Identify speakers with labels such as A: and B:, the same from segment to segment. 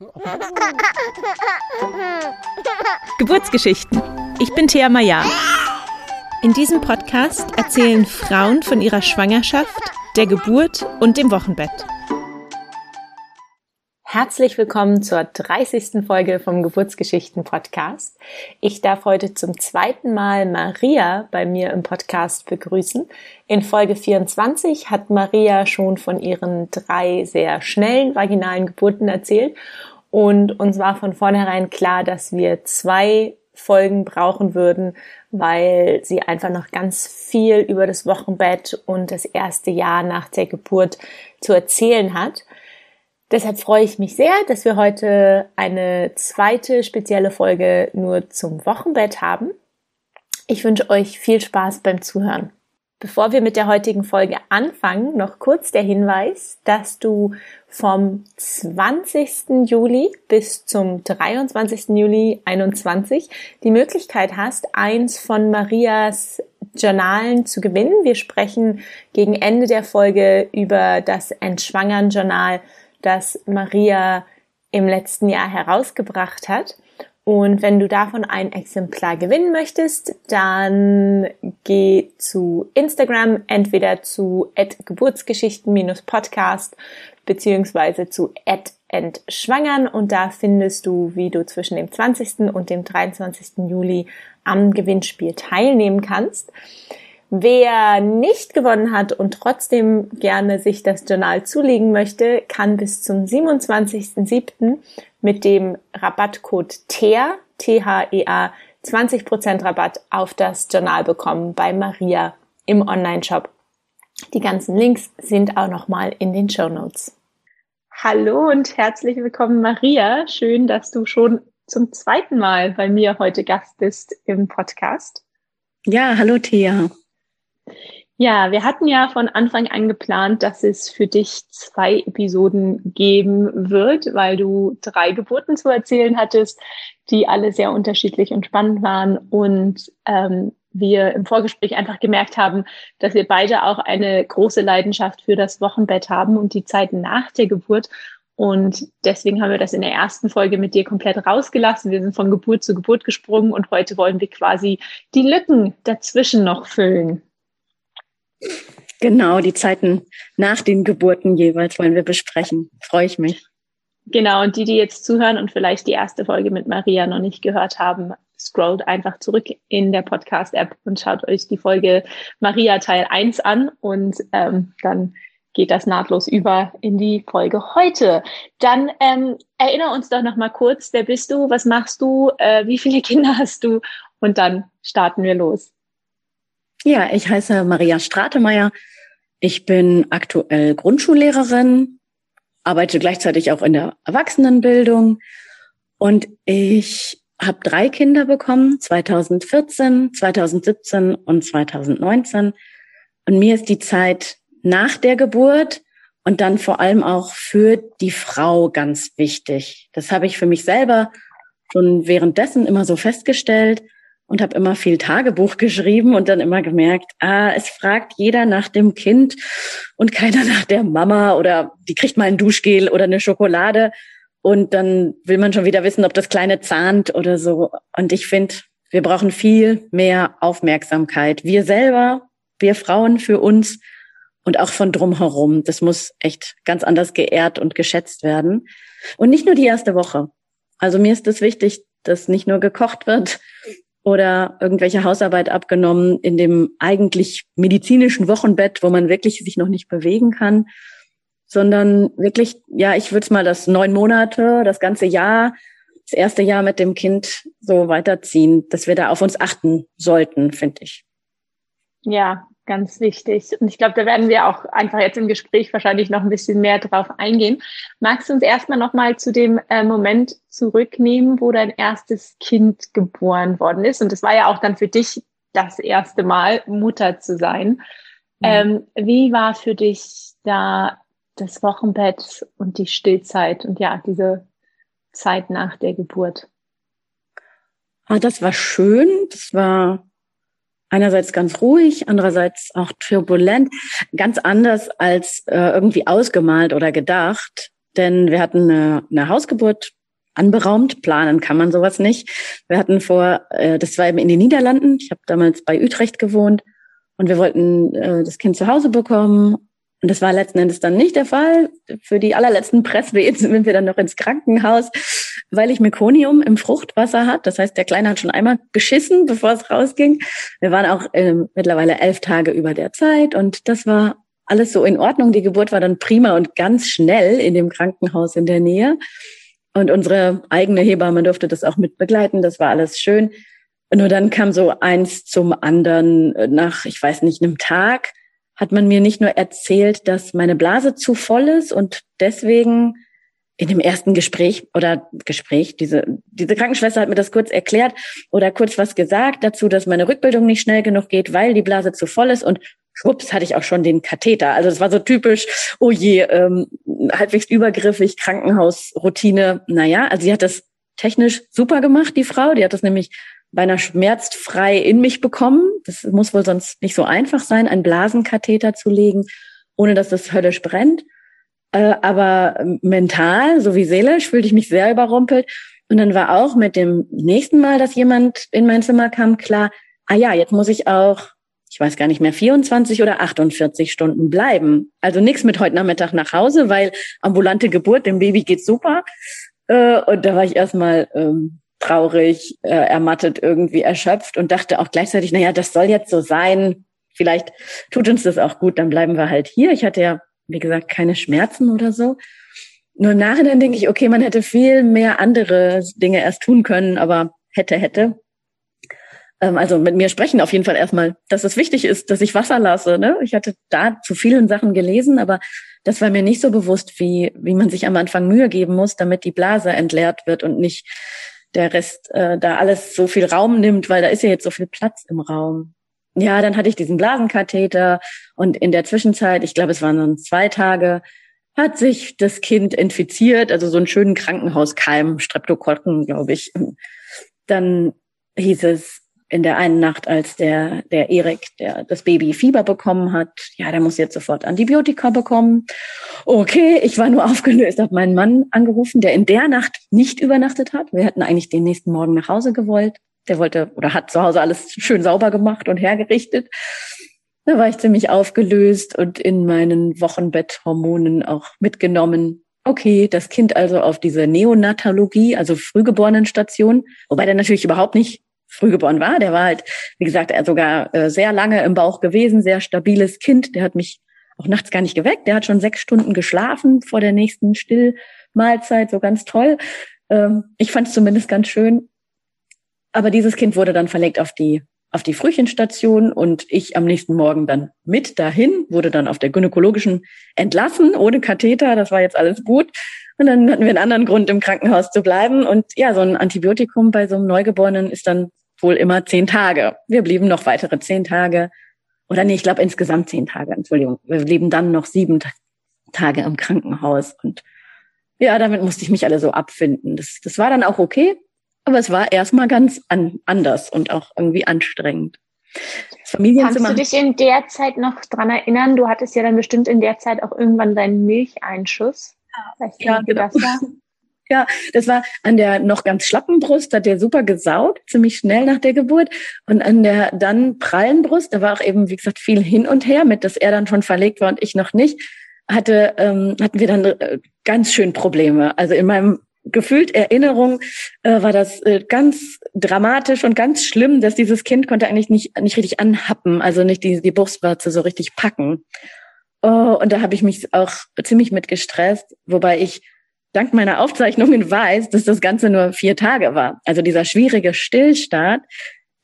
A: Geburtsgeschichten. Ich bin Thea Maya. In diesem Podcast erzählen Frauen von ihrer Schwangerschaft, der Geburt und dem Wochenbett. Herzlich willkommen zur 30. Folge vom Geburtsgeschichten Podcast. Ich darf heute zum zweiten Mal Maria bei mir im Podcast begrüßen. In Folge 24 hat Maria schon von ihren drei sehr schnellen vaginalen Geburten erzählt und uns war von vornherein klar, dass wir zwei Folgen brauchen würden, weil sie einfach noch ganz viel über das Wochenbett und das erste Jahr nach der Geburt zu erzählen hat. Deshalb freue ich mich sehr, dass wir heute eine zweite spezielle Folge nur zum Wochenbett haben. Ich wünsche euch viel Spaß beim Zuhören. Bevor wir mit der heutigen Folge anfangen, noch kurz der Hinweis, dass du vom 20. Juli bis zum 23. Juli 21 die Möglichkeit hast, eins von Marias Journalen zu gewinnen. Wir sprechen gegen Ende der Folge über das Entschwangern-Journal das Maria im letzten Jahr herausgebracht hat. Und wenn du davon ein Exemplar gewinnen möchtest, dann geh zu Instagram, entweder zu geburtsgeschichten-podcast beziehungsweise zu entschwangern und da findest du, wie du zwischen dem 20. und dem 23. Juli am Gewinnspiel teilnehmen kannst. Wer nicht gewonnen hat und trotzdem gerne sich das Journal zulegen möchte, kann bis zum 27.07. mit dem Rabattcode THEA, T-H-E-A, 20% Rabatt auf das Journal bekommen bei Maria im Online-Shop. Die ganzen Links sind auch nochmal in den Show Notes. Hallo und herzlich willkommen, Maria. Schön, dass du schon zum zweiten Mal bei mir heute Gast bist im Podcast.
B: Ja, hallo Thea.
A: Ja, wir hatten ja von Anfang an geplant, dass es für dich zwei Episoden geben wird, weil du drei Geburten zu erzählen hattest, die alle sehr unterschiedlich und spannend waren und ähm, wir im Vorgespräch einfach gemerkt haben, dass wir beide auch eine große Leidenschaft für das Wochenbett haben und die Zeit nach der Geburt. Und deswegen haben wir das in der ersten Folge mit dir komplett rausgelassen. Wir sind von Geburt zu Geburt gesprungen und heute wollen wir quasi die Lücken dazwischen noch füllen.
B: Genau, die Zeiten nach den Geburten jeweils wollen wir besprechen. Freue ich mich.
A: Genau, und die, die jetzt zuhören und vielleicht die erste Folge mit Maria noch nicht gehört haben, scrollt einfach zurück in der Podcast-App und schaut euch die Folge Maria Teil 1 an und ähm, dann geht das nahtlos über in die Folge heute. Dann ähm, erinnere uns doch noch mal kurz, wer bist du, was machst du, äh, wie viele Kinder hast du und dann starten wir los.
B: Ja, ich heiße Maria Stratemeyer. Ich bin aktuell Grundschullehrerin, arbeite gleichzeitig auch in der Erwachsenenbildung und ich habe drei Kinder bekommen, 2014, 2017 und 2019. Und mir ist die Zeit nach der Geburt und dann vor allem auch für die Frau ganz wichtig. Das habe ich für mich selber schon währenddessen immer so festgestellt und habe immer viel Tagebuch geschrieben und dann immer gemerkt, ah, es fragt jeder nach dem Kind und keiner nach der Mama oder die kriegt mal ein Duschgel oder eine Schokolade und dann will man schon wieder wissen, ob das kleine zahnt oder so. Und ich finde, wir brauchen viel mehr Aufmerksamkeit. Wir selber, wir Frauen für uns und auch von drumherum. Das muss echt ganz anders geehrt und geschätzt werden. Und nicht nur die erste Woche. Also mir ist es wichtig, dass nicht nur gekocht wird, oder irgendwelche Hausarbeit abgenommen in dem eigentlich medizinischen Wochenbett, wo man wirklich sich noch nicht bewegen kann, sondern wirklich, ja, ich würde es mal das neun Monate, das ganze Jahr, das erste Jahr mit dem Kind so weiterziehen, dass wir da auf uns achten sollten, finde ich.
A: Ja, ganz wichtig. Und ich glaube, da werden wir auch einfach jetzt im Gespräch wahrscheinlich noch ein bisschen mehr drauf eingehen. Magst du uns erstmal nochmal zu dem äh, Moment zurücknehmen, wo dein erstes Kind geboren worden ist? Und das war ja auch dann für dich das erste Mal, Mutter zu sein. Mhm. Ähm, wie war für dich da das Wochenbett und die Stillzeit und ja, diese Zeit nach der Geburt?
B: Ah, das war schön. Das war einerseits ganz ruhig, andererseits auch turbulent, ganz anders als äh, irgendwie ausgemalt oder gedacht. denn wir hatten eine, eine Hausgeburt anberaumt. Planen kann man sowas nicht. Wir hatten vor, äh, das war eben in den Niederlanden. Ich habe damals bei Utrecht gewohnt und wir wollten äh, das Kind zu Hause bekommen. Und das war letzten Endes dann nicht der Fall. Für die allerletzten Presswehen sind wir dann noch ins Krankenhaus, weil ich Mekonium im Fruchtwasser hat. Das heißt, der Kleine hat schon einmal geschissen, bevor es rausging. Wir waren auch äh, mittlerweile elf Tage über der Zeit und das war alles so in Ordnung. Die Geburt war dann prima und ganz schnell in dem Krankenhaus in der Nähe. Und unsere eigene Hebamme durfte das auch mit begleiten. Das war alles schön. Nur dann kam so eins zum anderen nach, ich weiß nicht, einem Tag hat man mir nicht nur erzählt, dass meine Blase zu voll ist und deswegen in dem ersten Gespräch oder Gespräch, diese, diese Krankenschwester hat mir das kurz erklärt oder kurz was gesagt dazu, dass meine Rückbildung nicht schnell genug geht, weil die Blase zu voll ist und schwupps hatte ich auch schon den Katheter. Also das war so typisch, oh je, ähm, halbwegs übergriffig, Krankenhausroutine. Naja, also sie hat das technisch super gemacht, die Frau. Die hat das nämlich beinahe schmerzfrei in mich bekommen. Das muss wohl sonst nicht so einfach sein, einen Blasenkatheter zu legen, ohne dass das höllisch brennt. Äh, aber mental sowie seelisch fühlte ich mich sehr überrumpelt. Und dann war auch mit dem nächsten Mal, dass jemand in mein Zimmer kam, klar, ah ja, jetzt muss ich auch ich weiß gar nicht mehr, 24 oder 48 Stunden bleiben. Also nichts mit heute Nachmittag nach Hause, weil ambulante Geburt, dem Baby geht super. Äh, und da war ich erstmal ähm, traurig, äh, ermattet, irgendwie erschöpft und dachte auch gleichzeitig, naja, das soll jetzt so sein. Vielleicht tut uns das auch gut, dann bleiben wir halt hier. Ich hatte ja, wie gesagt, keine Schmerzen oder so. Nur im Nachhinein denke ich, okay, man hätte viel mehr andere Dinge erst tun können, aber hätte, hätte ähm, also mit mir sprechen auf jeden Fall erstmal, dass es wichtig ist, dass ich Wasser lasse. Ne? Ich hatte da zu vielen Sachen gelesen, aber das war mir nicht so bewusst, wie, wie man sich am Anfang Mühe geben muss, damit die Blase entleert wird und nicht der Rest äh, da alles so viel Raum nimmt, weil da ist ja jetzt so viel Platz im Raum. Ja, dann hatte ich diesen Blasenkatheter und in der Zwischenzeit, ich glaube, es waren dann zwei Tage, hat sich das Kind infiziert, also so einen schönen Krankenhauskeim, Streptokokken, glaube ich. Dann hieß es, in der einen Nacht, als der, der Erik, der das Baby Fieber bekommen hat, ja, der muss jetzt sofort Antibiotika bekommen. Okay, ich war nur aufgelöst, habe meinen Mann angerufen, der in der Nacht nicht übernachtet hat. Wir hätten eigentlich den nächsten Morgen nach Hause gewollt. Der wollte oder hat zu Hause alles schön sauber gemacht und hergerichtet. Da war ich ziemlich aufgelöst und in meinen Wochenbetthormonen auch mitgenommen. Okay, das Kind also auf diese Neonatologie, also Frühgeborenenstation, wobei der natürlich überhaupt nicht frühgeboren war. Der war halt, wie gesagt, er sogar äh, sehr lange im Bauch gewesen, sehr stabiles Kind. Der hat mich auch nachts gar nicht geweckt. Der hat schon sechs Stunden geschlafen vor der nächsten Stillmahlzeit, so ganz toll. Ähm, ich fand es zumindest ganz schön. Aber dieses Kind wurde dann verlegt auf die auf die Frühchenstation und ich am nächsten Morgen dann mit dahin, wurde dann auf der gynäkologischen entlassen, ohne Katheter, das war jetzt alles gut. Und dann hatten wir einen anderen Grund, im Krankenhaus zu bleiben. Und ja, so ein Antibiotikum bei so einem Neugeborenen ist dann wohl immer zehn Tage. Wir blieben noch weitere zehn Tage. Oder nee, ich glaube insgesamt zehn Tage, Entschuldigung. Wir blieben dann noch sieben Tage im Krankenhaus. Und ja, damit musste ich mich alle so abfinden. Das, das war dann auch okay, aber es war erstmal ganz an, anders und auch irgendwie anstrengend.
A: Kannst du dich in der Zeit noch dran erinnern? Du hattest ja dann bestimmt in der Zeit auch irgendwann deinen Milcheinschuss.
B: Ja, genau. Ja, das war an der noch ganz schlappen Brust, hat der super gesaugt, ziemlich schnell nach der Geburt. Und an der dann prallen Brust, da war auch eben, wie gesagt, viel hin und her, mit dass er dann schon verlegt war und ich noch nicht, hatte, ähm, hatten wir dann äh, ganz schön Probleme. Also in meinem gefühlt Erinnerung äh, war das äh, ganz dramatisch und ganz schlimm, dass dieses Kind konnte eigentlich nicht, nicht richtig anhappen, also nicht die, die Brustwarze so richtig packen. Oh, und da habe ich mich auch ziemlich mit gestresst, wobei ich dank meiner Aufzeichnungen weiß, dass das Ganze nur vier Tage war. Also dieser schwierige Stillstart,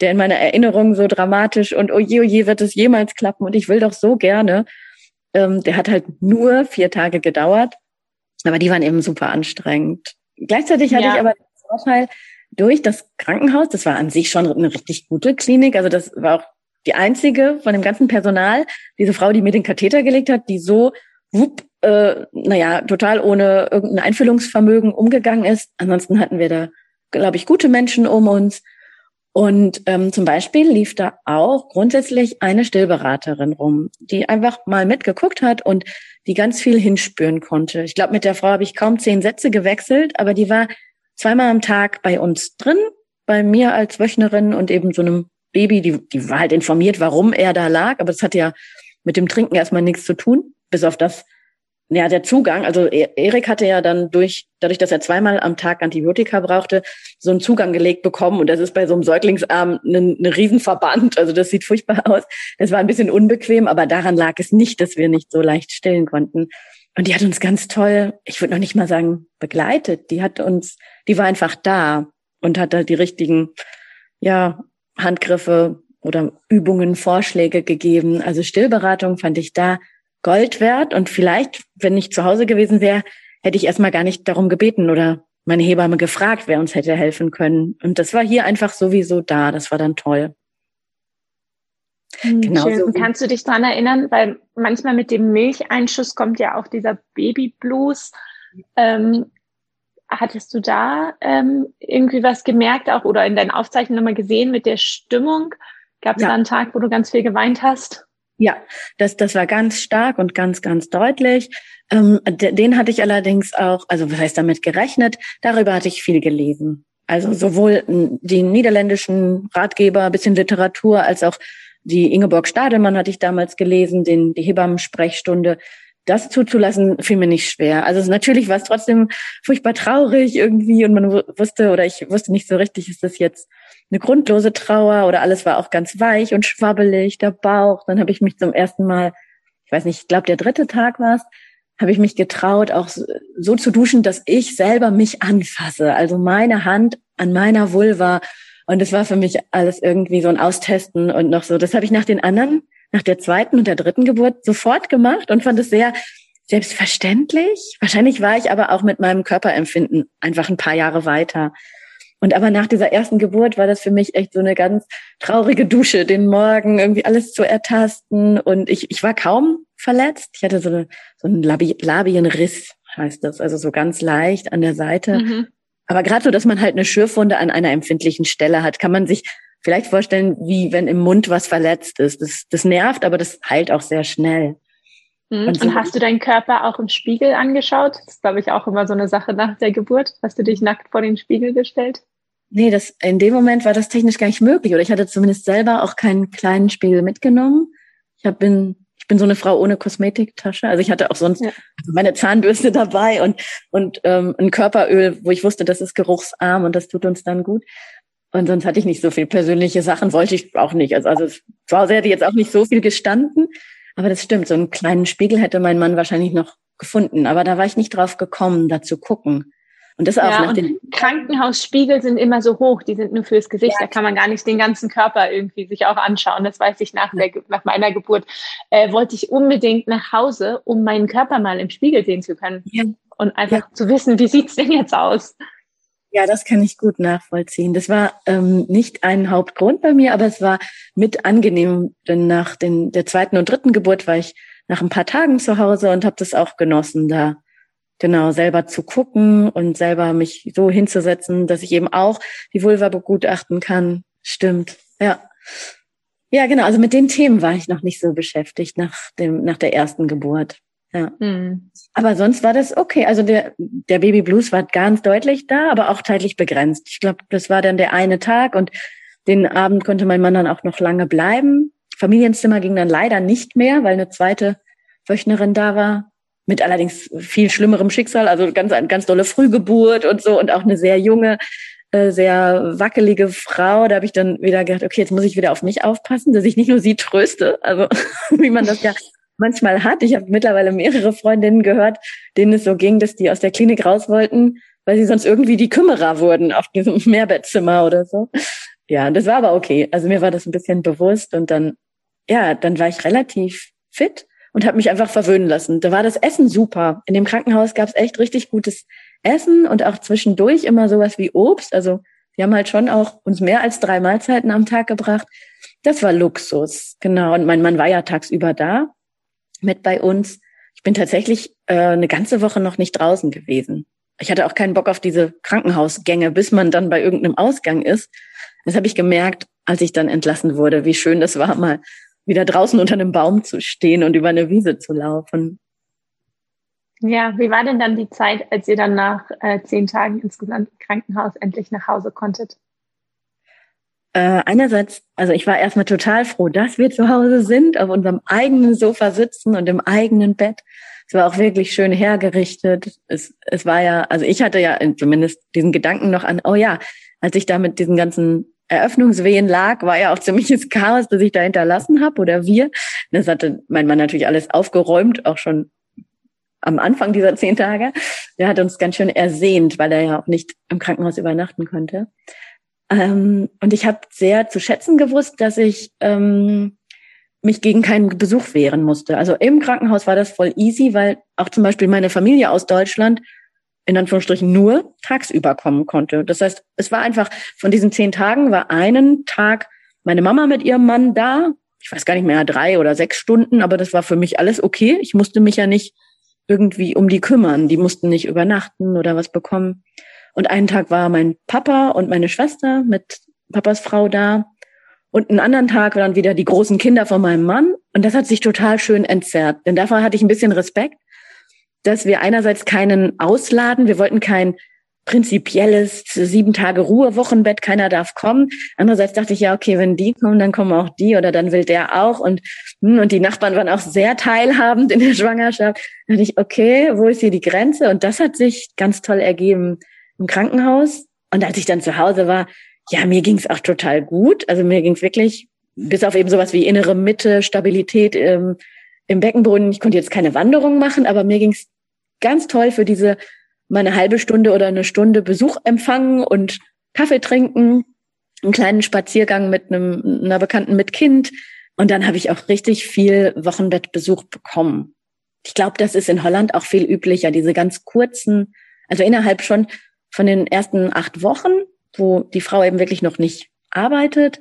B: der in meiner Erinnerung so dramatisch und oje, oje, wird es jemals klappen und ich will doch so gerne, ähm, der hat halt nur vier Tage gedauert, aber die waren eben super anstrengend. Gleichzeitig hatte ja. ich aber den Vorteil, durch das Krankenhaus, das war an sich schon eine richtig gute Klinik, also das war auch die einzige von dem ganzen Personal, diese Frau, die mir den Katheter gelegt hat, die so wupp, äh, naja, total ohne irgendein Einfühlungsvermögen umgegangen ist. Ansonsten hatten wir da, glaube ich, gute Menschen um uns. Und ähm, zum Beispiel lief da auch grundsätzlich eine Stillberaterin rum, die einfach mal mitgeguckt hat und die ganz viel hinspüren konnte. Ich glaube, mit der Frau habe ich kaum zehn Sätze gewechselt, aber die war zweimal am Tag bei uns drin, bei mir als Wöchnerin und eben so einem Baby, die, die war halt informiert, warum er da lag, aber das hat ja mit dem Trinken erstmal nichts zu tun, bis auf das, ja, der Zugang, also e-, Erik hatte ja dann durch, dadurch, dass er zweimal am Tag Antibiotika brauchte, so einen Zugang gelegt bekommen. Und das ist bei so einem Säuglingsarm ein, ein Riesenverband. Also das sieht furchtbar aus. Das war ein bisschen unbequem, aber daran lag es nicht, dass wir nicht so leicht stillen konnten. Und die hat uns ganz toll, ich würde noch nicht mal sagen, begleitet. Die hat uns, die war einfach da und hat da die richtigen, ja, Handgriffe oder Übungen, Vorschläge gegeben. Also Stillberatung fand ich da Gold wert. Und vielleicht, wenn ich zu Hause gewesen wäre, hätte ich erstmal gar nicht darum gebeten oder meine Hebamme gefragt, wer uns hätte helfen können. Und das war hier einfach sowieso da. Das war dann toll.
A: Hm, genau. So. Kannst du dich dran erinnern, weil manchmal mit dem Milcheinschuss kommt ja auch dieser Babyblues. Ähm, hattest du da ähm, irgendwie was gemerkt auch oder in deinen Aufzeichnungen nochmal gesehen mit der Stimmung? Gab es ja. da einen Tag, wo du ganz viel geweint hast?
B: Ja, das, das war ganz stark und ganz, ganz deutlich. Ähm, den hatte ich allerdings auch, also was heißt damit gerechnet, darüber hatte ich viel gelesen. Also sowohl die niederländischen Ratgeber, bisschen Literatur, als auch die Ingeborg Stadelmann hatte ich damals gelesen, den, die Hebammensprechstunde. Das zuzulassen, fiel mir nicht schwer. Also natürlich war es trotzdem furchtbar traurig irgendwie und man wusste oder ich wusste nicht so richtig, ist das jetzt eine grundlose Trauer oder alles war auch ganz weich und schwabbelig, der Bauch. Dann habe ich mich zum ersten Mal, ich weiß nicht, ich glaube der dritte Tag war es, habe ich mich getraut, auch so zu duschen, dass ich selber mich anfasse. Also meine Hand an meiner Vulva. Und es war für mich alles irgendwie so ein Austesten und noch so. Das habe ich nach den anderen, nach der zweiten und der dritten Geburt sofort gemacht und fand es sehr selbstverständlich. Wahrscheinlich war ich aber auch mit meinem Körperempfinden einfach ein paar Jahre weiter. Und aber nach dieser ersten Geburt war das für mich echt so eine ganz traurige Dusche, den Morgen irgendwie alles zu ertasten. Und ich, ich war kaum verletzt. Ich hatte so, eine, so einen Labi Labienriss, heißt das, also so ganz leicht an der Seite. Mhm. Aber gerade so, dass man halt eine Schürfwunde an einer empfindlichen Stelle hat, kann man sich vielleicht vorstellen, wie wenn im Mund was verletzt ist. Das, das nervt, aber das heilt auch sehr schnell.
A: Mhm. Und, so und, hast du deinen Körper auch im Spiegel angeschaut? Das ist, glaube ich, auch immer so eine Sache nach der Geburt. Hast du dich nackt vor den Spiegel gestellt?
B: Nee, das, in dem Moment war das technisch gar nicht möglich. Oder ich hatte zumindest selber auch keinen kleinen Spiegel mitgenommen. Ich hab, bin, ich bin so eine Frau ohne Kosmetiktasche. Also ich hatte auch sonst ja. meine Zahnbürste dabei und, und ähm, ein Körperöl, wo ich wusste, das ist geruchsarm und das tut uns dann gut. Und sonst hatte ich nicht so viel persönliche Sachen, wollte ich auch nicht. Also, also zu Hause hätte jetzt auch nicht so viel gestanden. Aber das stimmt, so einen kleinen Spiegel hätte mein Mann wahrscheinlich noch gefunden. Aber da war ich nicht drauf gekommen, da zu gucken.
A: Und das auch ja, nach den Krankenhausspiegel sind immer so hoch, die sind nur fürs Gesicht, ja. da kann man gar nicht den ganzen Körper irgendwie sich auch anschauen. Das weiß ich nach, der, nach meiner Geburt. Äh, wollte ich unbedingt nach Hause, um meinen Körper mal im Spiegel sehen zu können. Ja. Und einfach ja. zu wissen, wie sieht's denn jetzt aus?
B: Ja, das kann ich gut nachvollziehen. Das war ähm, nicht ein Hauptgrund bei mir, aber es war mit angenehm, denn nach den, der zweiten und dritten Geburt war ich nach ein paar Tagen zu Hause und habe das auch genossen, da genau selber zu gucken und selber mich so hinzusetzen, dass ich eben auch die Vulva begutachten kann. Stimmt, ja. Ja, genau. Also mit den Themen war ich noch nicht so beschäftigt nach dem, nach der ersten Geburt. Ja. Mhm. Aber sonst war das okay. Also der, der Baby Blues war ganz deutlich da, aber auch zeitlich begrenzt. Ich glaube, das war dann der eine Tag und den Abend konnte mein Mann dann auch noch lange bleiben. Familienzimmer ging dann leider nicht mehr, weil eine zweite Wöchnerin da war. Mit allerdings viel schlimmerem Schicksal, also ganz, ganz dolle Frühgeburt und so und auch eine sehr junge, äh, sehr wackelige Frau. Da habe ich dann wieder gedacht, okay, jetzt muss ich wieder auf mich aufpassen, dass ich nicht nur sie tröste, also wie man das ja manchmal hat. Ich habe mittlerweile mehrere Freundinnen gehört, denen es so ging, dass die aus der Klinik raus wollten, weil sie sonst irgendwie die Kümmerer wurden auf diesem Mehrbettzimmer oder so. Ja, das war aber okay. Also mir war das ein bisschen bewusst und dann, ja, dann war ich relativ fit und habe mich einfach verwöhnen lassen. Da war das Essen super. In dem Krankenhaus gab es echt richtig gutes Essen und auch zwischendurch immer sowas wie Obst. Also wir haben halt schon auch uns mehr als drei Mahlzeiten am Tag gebracht. Das war Luxus, genau. Und mein Mann war ja tagsüber da mit bei uns. Ich bin tatsächlich äh, eine ganze Woche noch nicht draußen gewesen. Ich hatte auch keinen Bock auf diese Krankenhausgänge, bis man dann bei irgendeinem Ausgang ist. Das habe ich gemerkt, als ich dann entlassen wurde, wie schön das war, mal wieder draußen unter einem Baum zu stehen und über eine Wiese zu laufen.
A: Ja, wie war denn dann die Zeit, als ihr dann nach äh, zehn Tagen insgesamt im Krankenhaus endlich nach Hause konntet?
B: Äh, einerseits, also ich war erstmal total froh, dass wir zu Hause sind, auf unserem eigenen Sofa sitzen und im eigenen Bett. Es war auch wirklich schön hergerichtet. Es, es war ja, also ich hatte ja zumindest diesen Gedanken noch an, oh ja, als ich da mit diesen ganzen Eröffnungswehen lag, war ja auch ziemliches Chaos, das ich da hinterlassen habe oder wir. Das hatte mein Mann natürlich alles aufgeräumt, auch schon am Anfang dieser zehn Tage. Der hat uns ganz schön ersehnt, weil er ja auch nicht im Krankenhaus übernachten konnte. Ähm, und ich habe sehr zu schätzen gewusst, dass ich ähm, mich gegen keinen Besuch wehren musste. Also im Krankenhaus war das voll easy, weil auch zum Beispiel meine Familie aus Deutschland in Anführungsstrichen nur tagsüber kommen konnte. Das heißt, es war einfach von diesen zehn Tagen war einen Tag meine Mama mit ihrem Mann da. Ich weiß gar nicht mehr, drei oder sechs Stunden, aber das war für mich alles okay. Ich musste mich ja nicht irgendwie um die kümmern. Die mussten nicht übernachten oder was bekommen. Und einen Tag war mein Papa und meine Schwester mit Papas Frau da. Und einen anderen Tag waren wieder die großen Kinder von meinem Mann. Und das hat sich total schön entzerrt. Denn davor hatte ich ein bisschen Respekt, dass wir einerseits keinen ausladen. Wir wollten kein prinzipielles sieben Tage Ruhe Wochenbett, keiner darf kommen. Andererseits dachte ich ja, okay, wenn die kommen, dann kommen auch die oder dann will der auch und hm, und die Nachbarn waren auch sehr teilhabend in der Schwangerschaft. Da dachte ich, okay, wo ist hier die Grenze? Und das hat sich ganz toll ergeben im Krankenhaus. Und als ich dann zu Hause war, ja, mir ging es auch total gut. Also mir ging es wirklich, bis auf eben sowas wie innere Mitte, Stabilität im, im Beckenboden. Ich konnte jetzt keine Wanderung machen, aber mir ging es ganz toll für diese meine halbe Stunde oder eine Stunde Besuch empfangen und Kaffee trinken, einen kleinen Spaziergang mit einem, einer Bekannten mit Kind. Und dann habe ich auch richtig viel Wochenbettbesuch bekommen. Ich glaube, das ist in Holland auch viel üblicher, diese ganz kurzen, also innerhalb schon von den ersten acht Wochen, wo die Frau eben wirklich noch nicht arbeitet.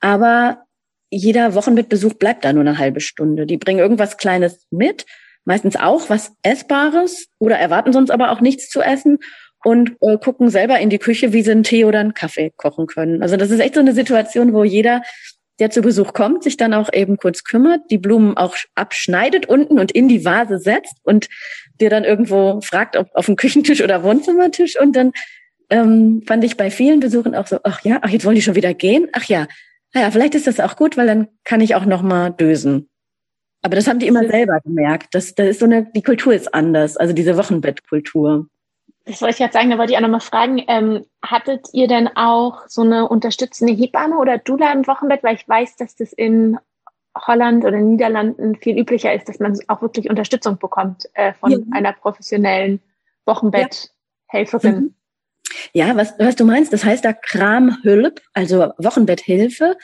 B: Aber jeder Wochenbettbesuch bleibt da nur eine halbe Stunde. Die bringen irgendwas Kleines mit, meistens auch was Essbares oder erwarten sonst aber auch nichts zu essen und äh, gucken selber in die Küche, wie sie einen Tee oder einen Kaffee kochen können. Also das ist echt so eine Situation, wo jeder, der zu Besuch kommt, sich dann auch eben kurz kümmert, die Blumen auch abschneidet unten und in die Vase setzt und dir dann irgendwo fragt, ob auf dem Küchentisch oder Wohnzimmertisch. Und dann ähm, fand ich bei vielen Besuchen auch so, ach ja, ach jetzt wollen die schon wieder gehen. Ach ja, naja, vielleicht ist das auch gut, weil dann kann ich auch noch mal dösen. Aber das haben die immer selber gemerkt. Das, das ist so eine, die Kultur ist anders, also diese Wochenbettkultur.
A: Das wollte ich jetzt sagen, da wollte ich auch nochmal fragen, ähm, hattet ihr denn auch so eine unterstützende Hebamme oder Dula im Wochenbett? Weil ich weiß, dass das in Holland oder Niederlanden viel üblicher ist, dass man auch wirklich Unterstützung bekommt äh, von ja. einer professionellen Wochenbetthelferin. Ja. Mhm.
B: Ja, was, was du meinst, das heißt da Kramhülp, also Wochenbetthilfe.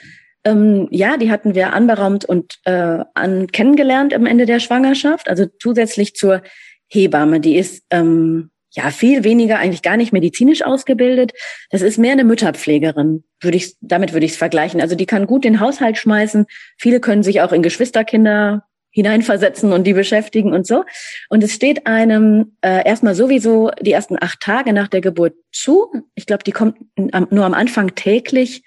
B: Ähm, ja, die hatten wir anberaumt und äh, an, kennengelernt am Ende der Schwangerschaft, also zusätzlich zur Hebamme. Die ist ähm, ja viel weniger, eigentlich gar nicht medizinisch ausgebildet. Das ist mehr eine Mütterpflegerin, würde ich, damit würde ich es vergleichen. Also die kann gut den Haushalt schmeißen. Viele können sich auch in Geschwisterkinder hineinversetzen und die beschäftigen und so. Und es steht einem äh, erstmal sowieso die ersten acht Tage nach der Geburt zu. Ich glaube, die kommt nur am Anfang täglich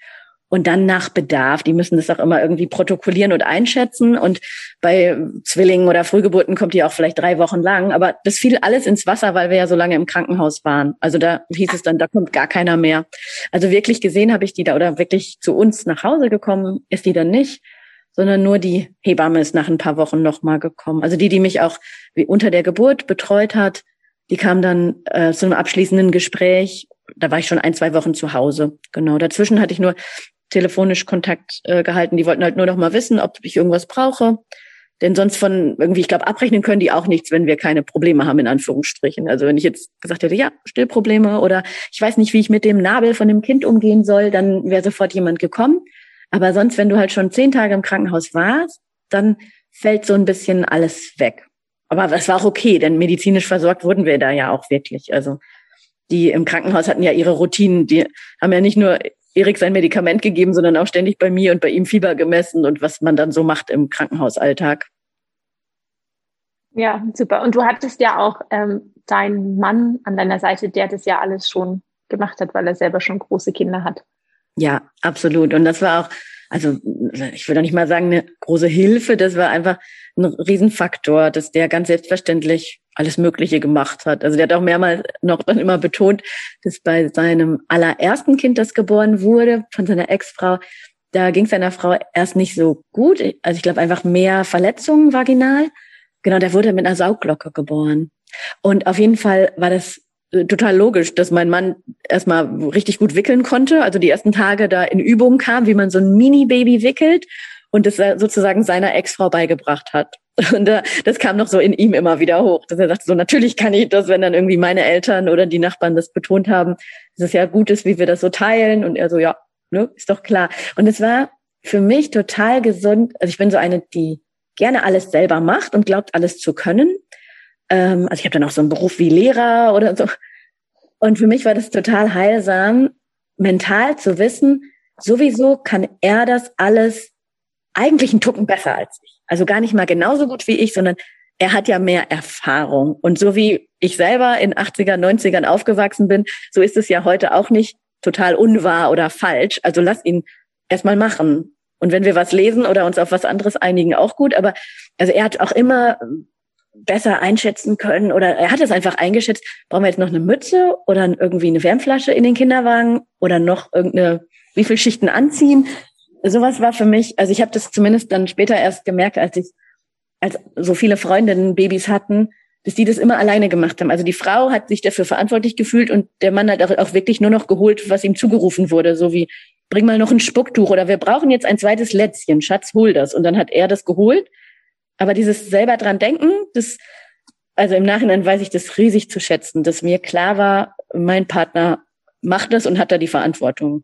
B: und dann nach Bedarf. Die müssen das auch immer irgendwie protokollieren und einschätzen. Und bei Zwillingen oder Frühgeburten kommt die auch vielleicht drei Wochen lang. Aber das fiel alles ins Wasser, weil wir ja so lange im Krankenhaus waren. Also da hieß es dann, da kommt gar keiner mehr. Also wirklich gesehen habe ich die da oder wirklich zu uns nach Hause gekommen ist die dann nicht sondern nur die Hebamme ist nach ein paar Wochen nochmal gekommen. Also die, die mich auch wie unter der Geburt betreut hat, die kam dann äh, zu einem abschließenden Gespräch. Da war ich schon ein, zwei Wochen zu Hause. Genau. Dazwischen hatte ich nur telefonisch Kontakt äh, gehalten. Die wollten halt nur noch mal wissen, ob ich irgendwas brauche. Denn sonst von irgendwie, ich glaube, abrechnen können die auch nichts, wenn wir keine Probleme haben, in Anführungsstrichen. Also wenn ich jetzt gesagt hätte, ja, Stillprobleme oder ich weiß nicht, wie ich mit dem Nabel von dem Kind umgehen soll, dann wäre sofort jemand gekommen. Aber sonst, wenn du halt schon zehn Tage im Krankenhaus warst, dann fällt so ein bisschen alles weg. Aber das war auch okay, denn medizinisch versorgt wurden wir da ja auch wirklich. Also die im Krankenhaus hatten ja ihre Routinen, die haben ja nicht nur Erik sein Medikament gegeben, sondern auch ständig bei mir und bei ihm Fieber gemessen und was man dann so macht im Krankenhausalltag.
A: Ja, super. Und du hattest ja auch ähm, deinen Mann an deiner Seite, der das ja alles schon gemacht hat, weil er selber schon große Kinder hat.
B: Ja, absolut. Und das war auch, also ich würde nicht mal sagen, eine große Hilfe. Das war einfach ein Riesenfaktor, dass der ganz selbstverständlich alles Mögliche gemacht hat. Also der hat auch mehrmals noch dann immer betont, dass bei seinem allerersten Kind, das geboren wurde, von seiner Ex-Frau, da ging seiner Frau erst nicht so gut. Also ich glaube einfach mehr Verletzungen vaginal. Genau, der wurde mit einer Saugglocke geboren. Und auf jeden Fall war das total logisch, dass mein Mann erstmal richtig gut wickeln konnte. Also die ersten Tage da in Übung kam, wie man so ein Mini-Baby wickelt und das sozusagen seiner Ex-Frau beigebracht hat. Und äh, das kam noch so in ihm immer wieder hoch, dass er sagte, so natürlich kann ich das, wenn dann irgendwie meine Eltern oder die Nachbarn das betont haben, dass es ja gut ist, wie wir das so teilen. Und er so, ja, ne, ist doch klar. Und es war für mich total gesund. Also ich bin so eine, die gerne alles selber macht und glaubt, alles zu können. Ähm, also ich habe dann auch so einen Beruf wie Lehrer oder so. Und für mich war das total heilsam, mental zu wissen, sowieso kann er das alles eigentlich einen Tucken besser als ich. Also gar nicht mal genauso gut wie ich, sondern er hat ja mehr Erfahrung. Und so wie ich selber in 80er, 90ern aufgewachsen bin, so ist es ja heute auch nicht total unwahr oder falsch. Also lass ihn erstmal machen. Und wenn wir was lesen oder uns auf was anderes einigen, auch gut. Aber also er hat auch immer besser einschätzen können oder er hat es einfach eingeschätzt, brauchen wir jetzt noch eine Mütze oder irgendwie eine Wärmflasche in den Kinderwagen oder noch irgendeine, wie viel Schichten anziehen. Sowas war für mich, also ich habe das zumindest dann später erst gemerkt, als ich, als so viele Freundinnen Babys hatten, dass die das immer alleine gemacht haben. Also die Frau hat sich dafür verantwortlich gefühlt und der Mann hat auch wirklich nur noch geholt, was ihm zugerufen wurde, so wie bring mal noch ein Spucktuch oder wir brauchen jetzt ein zweites Lätzchen, Schatz, hol das. Und dann hat er das geholt. Aber dieses selber dran denken, das, also im Nachhinein weiß ich das riesig zu schätzen, dass mir klar war, mein Partner macht das und hat da die Verantwortung.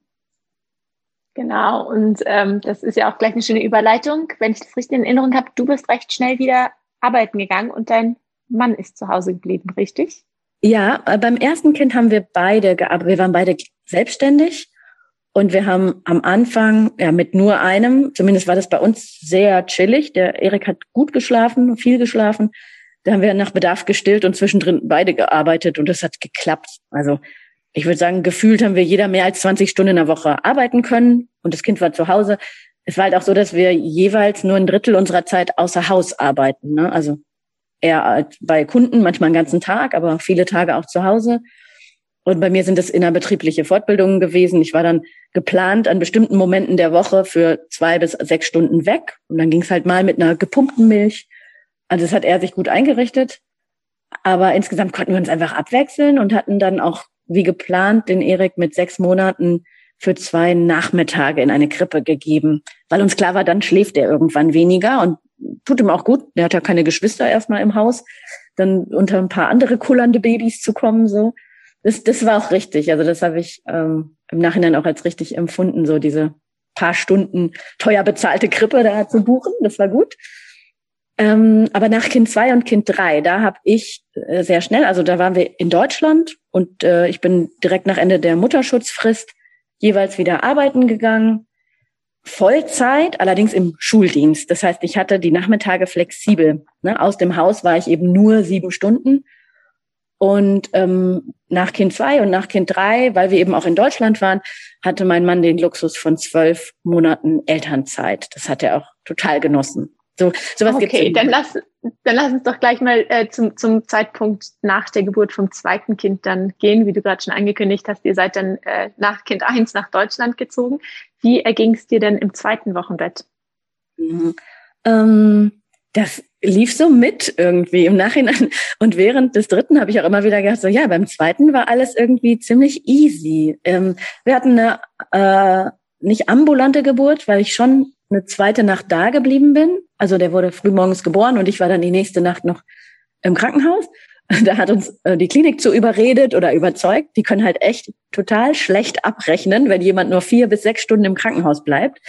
A: Genau, und ähm, das ist ja auch gleich eine schöne Überleitung. Wenn ich das richtig in Erinnerung habe, du bist recht schnell wieder arbeiten gegangen und dein Mann ist zu Hause geblieben, richtig?
B: Ja, äh, beim ersten Kind haben wir beide gearbeitet. Wir waren beide selbstständig und wir haben am Anfang ja mit nur einem, zumindest war das bei uns sehr chillig. Der Erik hat gut geschlafen, viel geschlafen. Da haben wir nach Bedarf gestillt und zwischendrin beide gearbeitet und das hat geklappt. Also ich würde sagen, gefühlt haben wir jeder mehr als 20 Stunden in der Woche arbeiten können und das Kind war zu Hause. Es war halt auch so, dass wir jeweils nur ein Drittel unserer Zeit außer Haus arbeiten. Ne? Also eher bei Kunden, manchmal einen ganzen Tag, aber viele Tage auch zu Hause. Und bei mir sind es innerbetriebliche Fortbildungen gewesen. Ich war dann geplant an bestimmten Momenten der Woche für zwei bis sechs Stunden weg. Und dann ging es halt mal mit einer gepumpten Milch. Also das hat er sich gut eingerichtet. Aber insgesamt konnten wir uns einfach abwechseln und hatten dann auch wie geplant den Erik mit sechs Monaten für zwei Nachmittage in eine Krippe gegeben, weil uns klar war, dann schläft er irgendwann weniger und tut ihm auch gut. Er hat ja keine Geschwister erstmal im Haus, dann unter ein paar andere kullernde Babys zu kommen, so das, das war auch richtig. Also das habe ich ähm, im Nachhinein auch als richtig empfunden, so diese paar Stunden teuer bezahlte Krippe da zu buchen. Das war gut. Ähm, aber nach Kind zwei und Kind drei, da habe ich äh, sehr schnell, also da waren wir in Deutschland und äh, ich bin direkt nach Ende der Mutterschutzfrist jeweils wieder arbeiten gegangen. Vollzeit, allerdings im Schuldienst. Das heißt, ich hatte die Nachmittage flexibel. Ne? Aus dem Haus war ich eben nur sieben Stunden und ähm, nach Kind zwei und nach Kind drei, weil wir eben auch in Deutschland waren, hatte mein Mann den Luxus von zwölf Monaten Elternzeit. Das hat er auch total genossen.
A: So, sowas okay, gibt's dann lass, dann lass uns doch gleich mal äh, zum, zum Zeitpunkt nach der Geburt vom zweiten Kind dann gehen, wie du gerade schon angekündigt hast. Ihr seid dann äh, nach Kind eins nach Deutschland gezogen. Wie erging es dir denn im zweiten Wochenbett?
B: Mhm. Ähm, das lief so mit irgendwie im Nachhinein. Und während des dritten habe ich auch immer wieder gedacht, so ja, beim zweiten war alles irgendwie ziemlich easy. Ähm, wir hatten eine äh, nicht ambulante Geburt, weil ich schon eine zweite Nacht da geblieben bin. Also der wurde frühmorgens geboren und ich war dann die nächste Nacht noch im Krankenhaus. Da hat uns äh, die Klinik zu überredet oder überzeugt. Die können halt echt total schlecht abrechnen, wenn jemand nur vier bis sechs Stunden im Krankenhaus bleibt.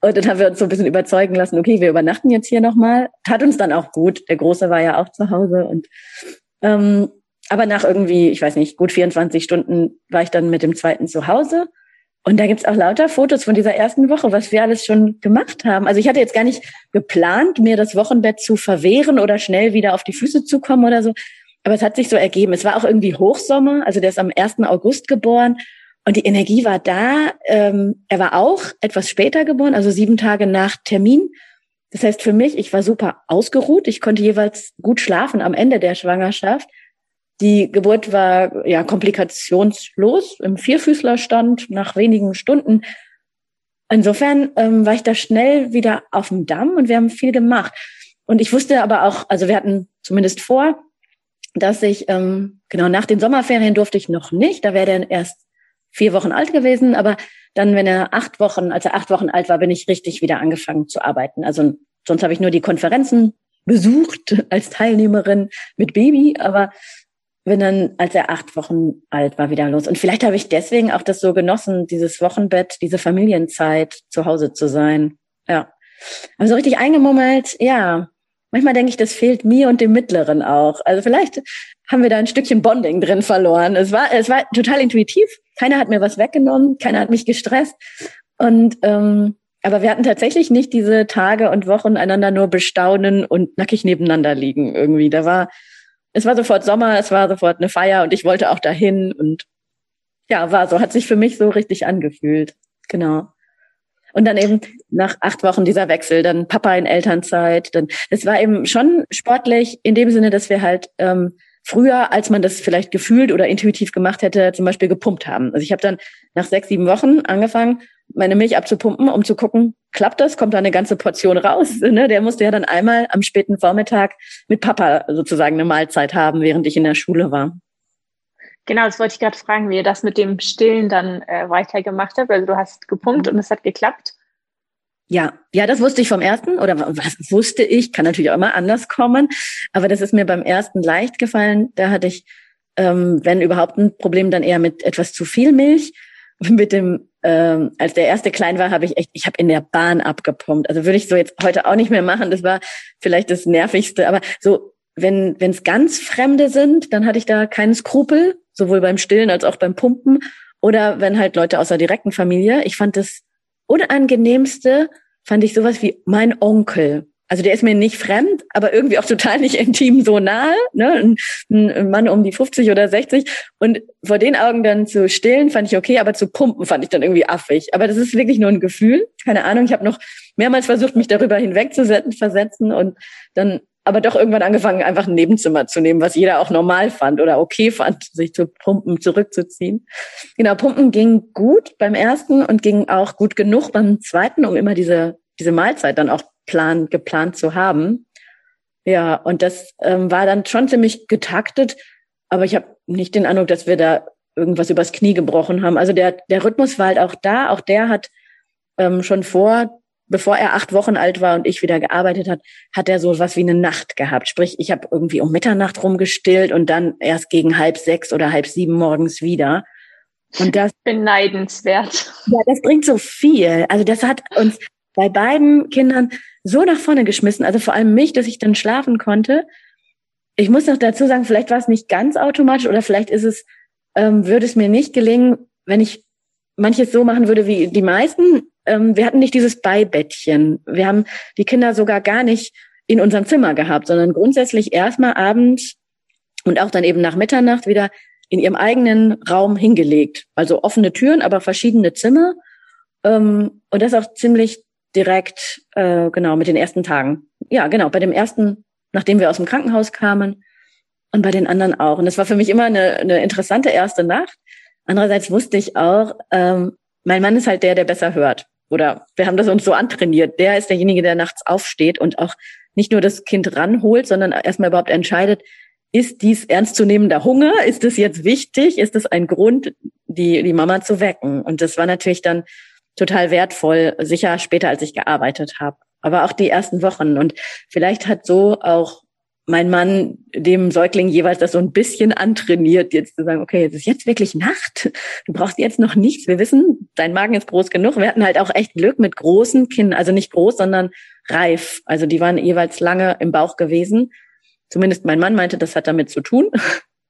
B: Und dann haben wir uns so ein bisschen überzeugen lassen, okay, wir übernachten jetzt hier nochmal. Hat uns dann auch gut. Der Große war ja auch zu Hause. Und ähm, aber nach irgendwie, ich weiß nicht, gut 24 Stunden war ich dann mit dem zweiten zu Hause. Und da gibt's auch lauter Fotos von dieser ersten Woche, was wir alles schon gemacht haben. Also ich hatte jetzt gar nicht geplant, mir das Wochenbett zu verwehren oder schnell wieder auf die Füße zu kommen oder so. Aber es hat sich so ergeben. Es war auch irgendwie Hochsommer. Also der ist am 1. August geboren. Und die Energie war da. Ähm, er war auch etwas später geboren, also sieben Tage nach Termin. Das heißt für mich, ich war super ausgeruht. Ich konnte jeweils gut schlafen am Ende der Schwangerschaft. Die Geburt war ja komplikationslos im Vierfüßlerstand nach wenigen Stunden. Insofern ähm, war ich da schnell wieder auf dem Damm und wir haben viel gemacht. Und ich wusste aber auch, also wir hatten zumindest vor, dass ich, ähm, genau nach den Sommerferien durfte ich noch nicht, da wäre er erst vier Wochen alt gewesen, aber dann, wenn er acht Wochen, als er acht Wochen alt war, bin ich richtig wieder angefangen zu arbeiten. Also sonst habe ich nur die Konferenzen besucht als Teilnehmerin mit Baby, aber bin dann, als er acht Wochen alt war, wieder los. Und vielleicht habe ich deswegen auch das so genossen, dieses Wochenbett, diese Familienzeit zu Hause zu sein. Ja. Also richtig eingemummelt, ja, Manchmal denke ich, das fehlt mir und dem Mittleren auch. Also vielleicht haben wir da ein Stückchen Bonding drin verloren. Es war, es war total intuitiv. Keiner hat mir was weggenommen, keiner hat mich gestresst. Und ähm, aber wir hatten tatsächlich nicht diese Tage und Wochen einander nur bestaunen und nackig nebeneinander liegen irgendwie. Da war, es war sofort Sommer, es war sofort eine Feier und ich wollte auch dahin und ja, war so, hat sich für mich so richtig angefühlt. Genau. Und dann eben nach acht Wochen dieser Wechsel, dann Papa in Elternzeit. Dann, das war eben schon sportlich in dem Sinne, dass wir halt ähm, früher, als man das vielleicht gefühlt oder intuitiv gemacht hätte, zum Beispiel gepumpt haben. Also ich habe dann nach sechs, sieben Wochen angefangen, meine Milch abzupumpen, um zu gucken, klappt das, kommt da eine ganze Portion raus. Ne? Der musste ja dann einmal am späten Vormittag mit Papa sozusagen eine Mahlzeit haben, während ich in der Schule war.
A: Genau, das wollte ich gerade fragen, wie ihr das mit dem Stillen dann äh, weitergemacht habt. Also du hast gepumpt und es hat geklappt.
B: Ja, ja, das wusste ich vom ersten oder was wusste ich, kann natürlich auch immer anders kommen, aber das ist mir beim ersten leicht gefallen. Da hatte ich, ähm, wenn überhaupt ein Problem, dann eher mit etwas zu viel Milch. Mit dem, ähm, als der erste klein war, habe ich echt, ich habe in der Bahn abgepumpt. Also würde ich so jetzt heute auch nicht mehr machen. Das war vielleicht das nervigste, aber so wenn wenn es ganz Fremde sind, dann hatte ich da keinen Skrupel sowohl beim Stillen als auch beim Pumpen oder wenn halt Leute aus der direkten Familie. Ich fand das unangenehmste, fand ich sowas wie mein Onkel. Also der ist mir nicht fremd, aber irgendwie auch total nicht intim so nahe. Ne? Ein, ein Mann um die 50 oder 60. Und vor den Augen dann zu stillen, fand ich okay, aber zu pumpen fand ich dann irgendwie affig. Aber das ist wirklich nur ein Gefühl. Keine Ahnung. Ich habe noch mehrmals versucht, mich darüber hinwegzusetzen, versetzen und dann aber doch irgendwann angefangen, einfach ein Nebenzimmer zu nehmen, was jeder auch normal fand oder okay fand, sich zu pumpen, zurückzuziehen. Genau, pumpen ging gut beim ersten und ging auch gut genug beim zweiten, um immer diese, diese Mahlzeit dann auch plan, geplant zu haben. Ja, und das ähm, war dann schon ziemlich getaktet, aber ich habe nicht den Eindruck, dass wir da irgendwas übers Knie gebrochen haben. Also der, der Rhythmus war halt auch da, auch der hat ähm, schon vor bevor er acht Wochen alt war und ich wieder gearbeitet hat, hat er so was wie eine Nacht gehabt. Sprich, ich habe irgendwie um Mitternacht rumgestillt und dann erst gegen halb sechs oder halb sieben morgens wieder.
A: Und das beneidenswert.
B: Ja, das bringt so viel. Also das hat uns bei beiden Kindern so nach vorne geschmissen. Also vor allem mich, dass ich dann schlafen konnte. Ich muss noch dazu sagen, vielleicht war es nicht ganz automatisch oder vielleicht ist es, ähm, würde es mir nicht gelingen, wenn ich manches so machen würde wie die meisten, ähm, wir hatten nicht dieses Beibettchen. Wir haben die Kinder sogar gar nicht in unserem Zimmer gehabt, sondern grundsätzlich erstmal abends und auch dann eben nach Mitternacht wieder in ihrem eigenen Raum hingelegt. Also offene Türen, aber verschiedene Zimmer. Ähm, und das auch ziemlich direkt, äh, genau, mit den ersten Tagen. Ja, genau, bei dem ersten, nachdem wir aus dem Krankenhaus kamen und bei den anderen auch. Und das war für mich immer eine, eine interessante erste Nacht. Andererseits wusste ich auch, ähm, mein Mann ist halt der, der besser hört. Oder wir haben das uns so antrainiert. Der ist derjenige, der nachts aufsteht und auch nicht nur das Kind ranholt, sondern erstmal überhaupt entscheidet, ist dies ernstzunehmender Hunger? Ist es jetzt wichtig? Ist es ein Grund, die, die Mama zu wecken? Und das war natürlich dann total wertvoll, sicher später, als ich gearbeitet habe. Aber auch die ersten Wochen. Und vielleicht hat so auch mein Mann dem Säugling jeweils das so ein bisschen antrainiert, jetzt zu sagen, okay, es ist jetzt wirklich Nacht. Du brauchst jetzt noch nichts. Wir wissen, dein Magen ist groß genug. Wir hatten halt auch echt Glück mit großen Kindern, also nicht groß, sondern reif. Also die waren jeweils lange im Bauch gewesen. Zumindest mein Mann meinte, das hat damit zu tun.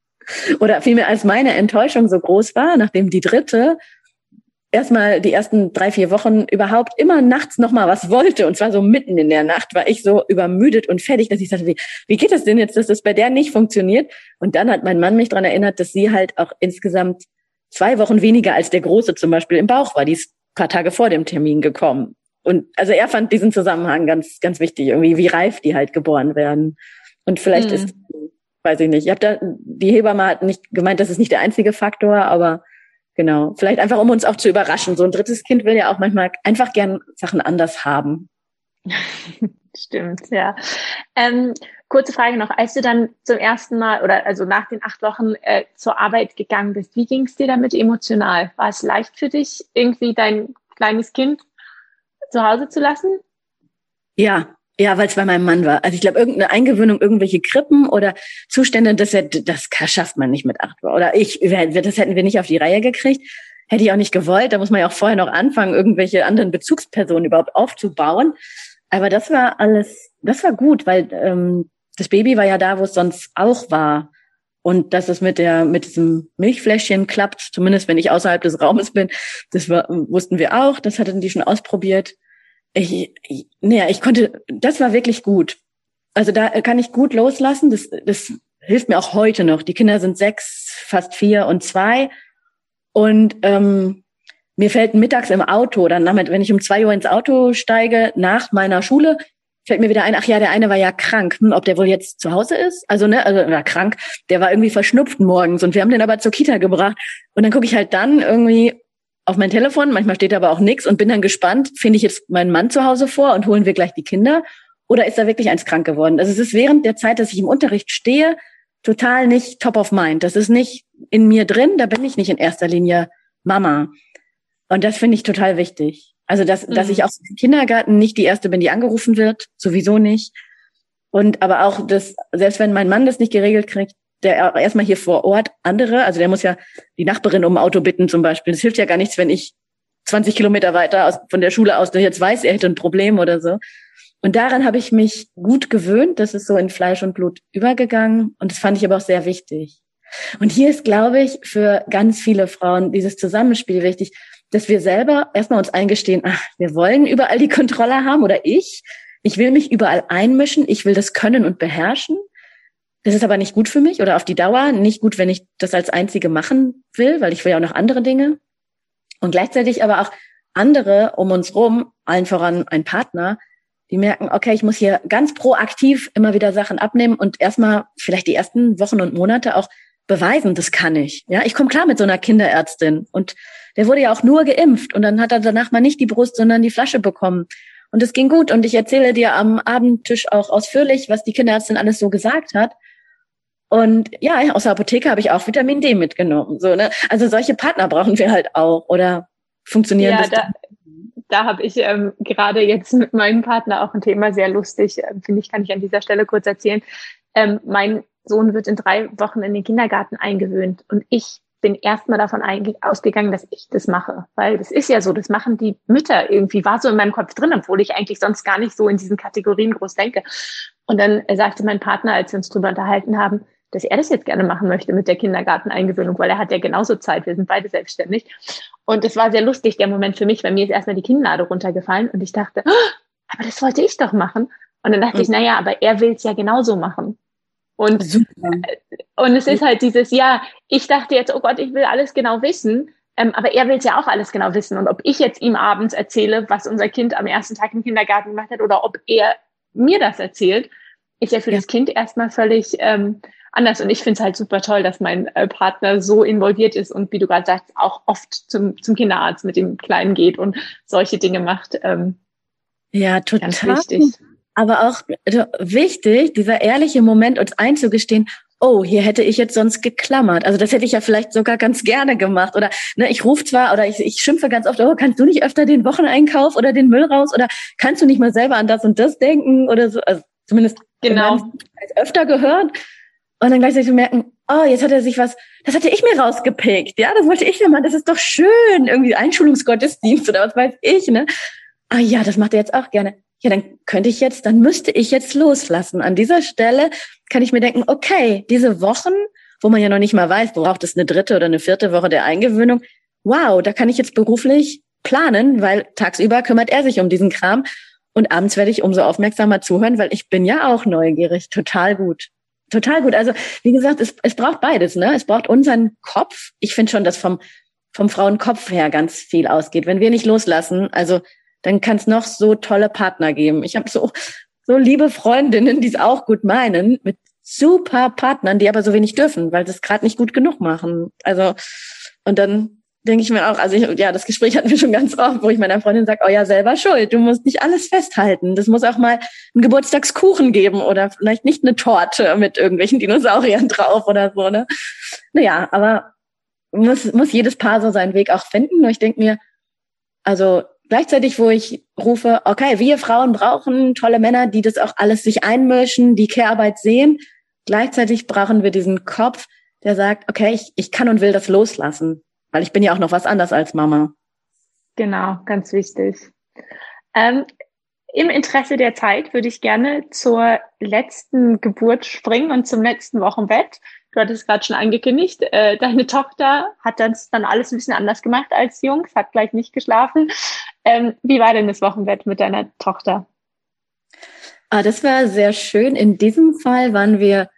B: Oder vielmehr als meine Enttäuschung so groß war, nachdem die dritte erstmal die ersten drei, vier Wochen überhaupt immer nachts nochmal was wollte. Und zwar so mitten in der Nacht war ich so übermüdet und fertig, dass ich sagte, wie, wie geht das denn jetzt, dass das bei der nicht funktioniert? Und dann hat mein Mann mich dran erinnert, dass sie halt auch insgesamt zwei Wochen weniger als der Große zum Beispiel im Bauch war. Die ist paar Tage vor dem Termin gekommen. und also er fand diesen Zusammenhang ganz, ganz wichtig, irgendwie, wie reif die halt geboren werden. Und vielleicht mhm. ist, weiß ich nicht, ich habe da, die Hebamme hat nicht gemeint, das ist nicht der einzige Faktor, aber genau, vielleicht einfach, um uns auch zu überraschen. So ein drittes Kind will ja auch manchmal einfach gern Sachen anders haben.
A: Stimmt, ja. Ähm, kurze Frage noch, als du dann zum ersten Mal oder also nach den acht Wochen äh, zur Arbeit gegangen bist, wie ging es dir damit emotional? War es leicht für dich, irgendwie dein kleines Kind zu Hause zu lassen?
B: Ja, ja, weil es bei meinem Mann war. Also ich glaube, irgendeine Eingewöhnung, irgendwelche Krippen oder Zustände, das, das schafft man nicht mit acht. Oder ich, das hätten wir nicht auf die Reihe gekriegt. Hätte ich auch nicht gewollt. Da muss man ja auch vorher noch anfangen, irgendwelche anderen Bezugspersonen überhaupt aufzubauen. Aber das war alles, das war gut, weil ähm, das Baby war ja da, wo es sonst auch war. Und dass es mit der, mit diesem Milchfläschchen klappt, zumindest wenn ich außerhalb des Raumes bin, das war, wussten wir auch, das hatten die schon ausprobiert. Ich, ich, naja, ich konnte, das war wirklich gut. Also da kann ich gut loslassen. Das, das hilft mir auch heute noch. Die Kinder sind sechs, fast vier und zwei. Und ähm, mir fällt mittags im Auto, dann wenn ich um zwei Uhr ins Auto steige nach meiner Schule, fällt mir wieder ein, ach ja, der eine war ja krank. Hm, ob der wohl jetzt zu Hause ist? Also, ne, also war krank. Der war irgendwie verschnupft morgens und wir haben den aber zur Kita gebracht. Und dann gucke ich halt dann irgendwie auf mein Telefon, manchmal steht aber auch nichts und bin dann gespannt, finde ich jetzt meinen Mann zu Hause vor und holen wir gleich die Kinder? Oder ist da wirklich eins krank geworden? Also es ist während der Zeit, dass ich im Unterricht stehe, total nicht top of mind. Das ist nicht in mir drin, da bin ich nicht in erster Linie Mama. Und das finde ich total wichtig. Also, dass, mhm. dass ich auch im Kindergarten nicht die Erste bin, die angerufen wird, sowieso nicht. Und aber auch, dass, selbst wenn mein Mann das nicht geregelt kriegt, der erstmal hier vor Ort andere, also der muss ja die Nachbarin um ein Auto bitten zum Beispiel. Das hilft ja gar nichts, wenn ich 20 Kilometer weiter aus, von der Schule aus jetzt weiß, er hätte ein Problem oder so. Und daran habe ich mich gut gewöhnt. Das ist so in Fleisch und Blut übergegangen. Und das fand ich aber auch sehr wichtig. Und hier ist, glaube ich, für ganz viele Frauen dieses Zusammenspiel wichtig dass wir selber erstmal uns eingestehen, ach, wir wollen überall die Kontrolle haben oder ich. Ich will mich überall einmischen. Ich will das können und beherrschen. Das ist aber nicht gut für mich oder auf die Dauer nicht gut, wenn ich das als Einzige machen will, weil ich will ja auch noch andere Dinge. Und gleichzeitig aber auch andere um uns rum, allen voran ein Partner, die merken, okay, ich muss hier ganz proaktiv immer wieder Sachen abnehmen und erstmal vielleicht die ersten Wochen und Monate auch beweisen, das kann ich. Ja, ich komme klar mit so einer Kinderärztin und der wurde ja auch nur geimpft und dann hat er danach mal nicht die Brust, sondern die Flasche bekommen. Und es ging gut und ich erzähle dir am Abendtisch auch ausführlich, was die Kinderärztin alles so gesagt hat. Und ja, aus der Apotheke habe ich auch Vitamin D mitgenommen. So, ne? Also solche Partner brauchen wir halt auch. Oder funktionieren ja, das?
A: Da, da habe ich ähm, gerade jetzt mit meinem Partner auch ein Thema sehr lustig, äh, finde ich, kann ich an dieser Stelle kurz erzählen. Ähm, mein Sohn wird in drei Wochen in den Kindergarten eingewöhnt und ich bin erstmal davon ausgegangen, dass ich das mache, weil das ist ja so, das machen die Mütter irgendwie, war so in meinem Kopf drin, obwohl ich eigentlich sonst gar nicht so in diesen Kategorien groß denke. Und dann sagte mein Partner, als wir uns drüber unterhalten haben, dass er das jetzt gerne machen möchte mit der Kindergarteneingewöhnung, weil er hat ja genauso Zeit, wir sind beide selbstständig. Und es war sehr lustig, der Moment für mich, weil mir ist erstmal die Kinnlade runtergefallen und ich dachte, oh, aber das wollte ich doch machen. Und dann dachte mhm. ich, naja, aber er will es ja genauso machen. Und, Super. und es ist halt dieses, ja, ich dachte jetzt, oh Gott, ich will alles genau wissen, ähm, aber er will es ja auch alles genau wissen. Und ob ich jetzt ihm abends erzähle, was unser Kind am ersten Tag im Kindergarten gemacht hat, oder ob er mir das erzählt, ist ja für das Kind erstmal völlig ähm, anders. Und ich finde es halt super toll, dass mein äh, Partner so involviert ist und wie du gerade sagst, auch oft zum, zum Kinderarzt mit dem Kleinen geht und solche Dinge macht. Ähm,
B: ja, total. Ganz wichtig aber auch also wichtig, dieser ehrliche Moment, uns einzugestehen, oh, hier hätte ich jetzt sonst geklammert. Also das hätte ich ja vielleicht sogar ganz gerne gemacht. Oder ne, ich rufe zwar oder ich, ich schimpfe ganz oft, oh, kannst du nicht öfter den Wocheneinkauf oder den Müll raus? Oder kannst du nicht mal selber an das und das denken? Oder so. Also zumindest
A: genau.
B: öfter gehört. Und dann gleichzeitig zu merken, oh, jetzt hat er sich was, das hatte ich mir rausgepickt. Ja, das wollte ich ja mal. Das ist doch schön. Irgendwie Einschulungsgottesdienst oder was weiß ich, ne? Ah ja, das macht er jetzt auch gerne ja, dann könnte ich jetzt, dann müsste ich jetzt loslassen. An dieser Stelle kann ich mir denken, okay, diese Wochen, wo man ja noch nicht mal weiß, braucht es eine dritte oder eine vierte Woche der Eingewöhnung, wow, da kann ich jetzt beruflich planen, weil tagsüber kümmert er sich um diesen Kram und abends werde ich umso aufmerksamer zuhören, weil ich bin ja auch neugierig. Total gut. Total gut. Also, wie gesagt, es, es braucht beides, ne? Es braucht unseren Kopf. Ich finde schon, dass vom, vom Frauenkopf her ganz viel ausgeht. Wenn wir nicht loslassen, also dann kann es noch so tolle Partner geben. Ich habe so, so liebe Freundinnen, die es auch gut meinen, mit super Partnern, die aber so wenig dürfen, weil sie es gerade nicht gut genug machen. Also, und dann denke ich mir auch, also ich, ja, das Gespräch hatten wir schon ganz oft, wo ich meiner Freundin sage, oh ja, selber schuld, du musst nicht alles festhalten. Das muss auch mal einen Geburtstagskuchen geben oder vielleicht nicht eine Torte mit irgendwelchen Dinosauriern drauf oder so, ne? Naja, aber muss, muss jedes Paar so seinen Weg auch finden. Und ich denke mir, also gleichzeitig, wo ich rufe, okay, wir Frauen brauchen tolle Männer, die das auch alles sich einmischen, die Care-Arbeit sehen. Gleichzeitig brauchen wir diesen Kopf, der sagt, okay, ich, ich kann und will das loslassen. Weil ich bin ja auch noch was anderes als Mama.
A: Genau, ganz wichtig. Ähm, Im Interesse der Zeit würde ich gerne zur letzten Geburt springen und zum letzten Wochenbett. Du hattest gerade schon angekündigt, äh, deine Tochter hat das dann alles ein bisschen anders gemacht als Jungs, hat gleich nicht geschlafen. Ähm, wie war denn das Wochenbett mit deiner Tochter?
B: Ah, das war sehr schön. In diesem Fall waren wir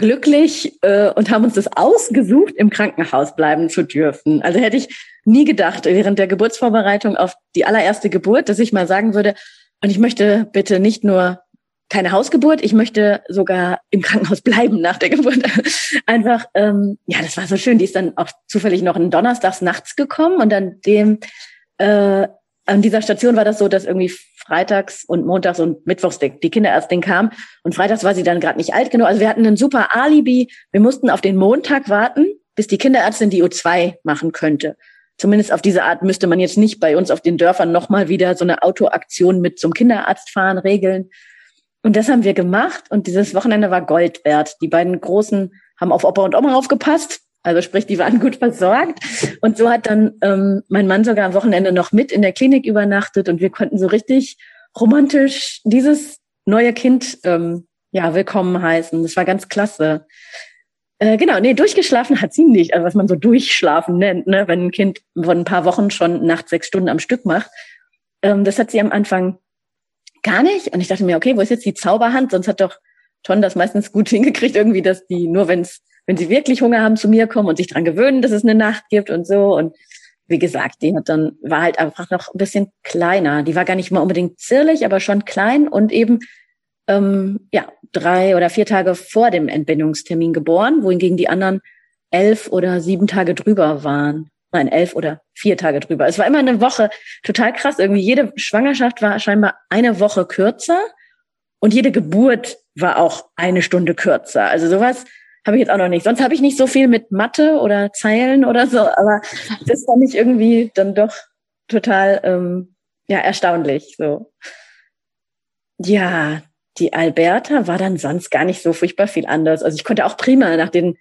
B: glücklich äh, und haben uns das ausgesucht, im Krankenhaus bleiben zu dürfen. Also hätte ich nie gedacht, während der Geburtsvorbereitung auf die allererste Geburt, dass ich mal sagen würde, und ich möchte bitte nicht nur keine Hausgeburt, ich möchte sogar im Krankenhaus bleiben nach der Geburt. Einfach, ähm, ja, das war so schön. Die ist dann auch zufällig noch in Donnerstags nachts gekommen und an dem äh, an dieser Station war das so, dass irgendwie freitags und montags und mittwochs die, Kinderärztin kam und freitags war sie dann gerade nicht alt genug. Also wir hatten ein super Alibi. Wir mussten auf den Montag warten, bis die Kinderärztin die U2 machen könnte. Zumindest auf diese Art müsste man jetzt nicht bei uns auf den Dörfern nochmal wieder so eine Autoaktion mit zum Kinderarzt fahren regeln. Und das haben wir gemacht und dieses Wochenende war Gold wert. Die beiden Großen haben auf Opa und Oma aufgepasst also sprich, die waren gut versorgt. Und so hat dann ähm, mein Mann sogar am Wochenende noch mit in der Klinik übernachtet und wir konnten so richtig romantisch dieses neue Kind ähm, ja willkommen heißen. Das war ganz klasse. Äh, genau, nee, durchgeschlafen hat sie nicht, also was man so durchschlafen nennt, ne, wenn ein Kind von ein paar Wochen schon nachts sechs Stunden am Stück macht. Ähm, das hat sie am Anfang gar nicht. Und ich dachte mir, okay, wo ist jetzt die Zauberhand? Sonst hat doch Ton das meistens gut hingekriegt, irgendwie, dass die nur, wenn es wenn sie wirklich Hunger haben, zu mir kommen und sich dran gewöhnen, dass es eine Nacht gibt und so. Und wie gesagt, die hat dann, war halt einfach noch ein bisschen kleiner. Die war gar nicht mal unbedingt zierlich, aber schon klein und eben, ähm, ja, drei oder vier Tage vor dem Entbindungstermin geboren, wohingegen die anderen elf oder sieben Tage drüber waren. Nein, elf oder vier Tage drüber. Es war immer eine Woche total krass. Irgendwie jede Schwangerschaft war scheinbar eine Woche kürzer und jede Geburt war auch eine Stunde kürzer. Also sowas habe ich jetzt auch noch nicht. Sonst habe ich nicht so viel mit Mathe oder Zeilen oder so, aber das fand ich irgendwie dann doch total ähm, ja erstaunlich. So ja, die Alberta war dann sonst gar nicht so furchtbar viel anders. Also ich konnte auch prima nach den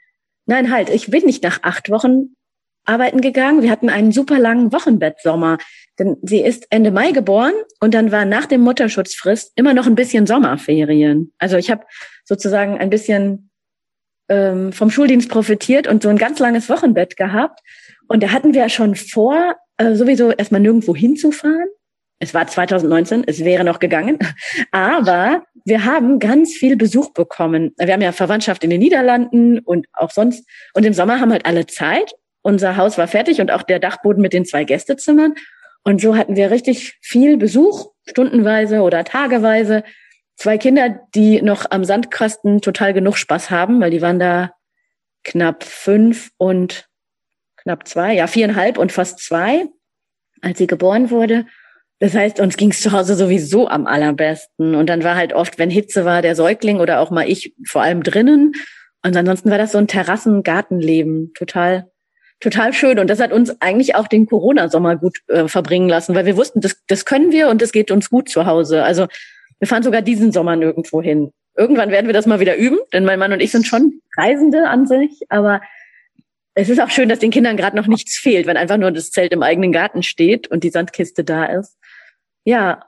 B: Nein, halt, ich bin nicht nach acht Wochen arbeiten gegangen. Wir hatten einen super langen Wochenbettsommer. Denn sie ist Ende Mai geboren und dann war nach dem Mutterschutzfrist immer noch ein bisschen Sommerferien. Also ich habe sozusagen ein bisschen ähm, vom Schuldienst profitiert und so ein ganz langes Wochenbett gehabt. Und da hatten wir schon vor, äh, sowieso erstmal nirgendwo hinzufahren. Es war 2019, es wäre noch gegangen. Aber wir haben ganz viel Besuch bekommen. Wir haben ja Verwandtschaft in den Niederlanden und auch sonst. Und im Sommer haben halt alle Zeit. Unser Haus war fertig und auch der Dachboden mit den zwei Gästezimmern. Und so hatten wir richtig viel Besuch, stundenweise oder tageweise zwei Kinder, die noch am Sandkasten total genug Spaß haben, weil die waren da knapp fünf und knapp zwei, ja viereinhalb und fast zwei, als sie geboren wurde. Das heißt, uns ging's zu Hause sowieso am allerbesten. Und dann war halt oft, wenn Hitze war, der Säugling oder auch mal ich vor allem drinnen. Und ansonsten war das so ein Terrassen-Gartenleben. Total, total schön. Und das hat uns eigentlich auch den Corona-Sommer gut äh, verbringen lassen, weil wir wussten, das, das können wir und das geht uns gut zu Hause. Also wir fahren sogar diesen Sommer nirgendwo hin. Irgendwann werden wir das mal wieder üben, denn mein Mann und ich sind schon Reisende an sich, aber es ist auch schön, dass den Kindern gerade noch nichts fehlt, wenn einfach nur das Zelt im eigenen Garten steht und die Sandkiste da ist. Ja.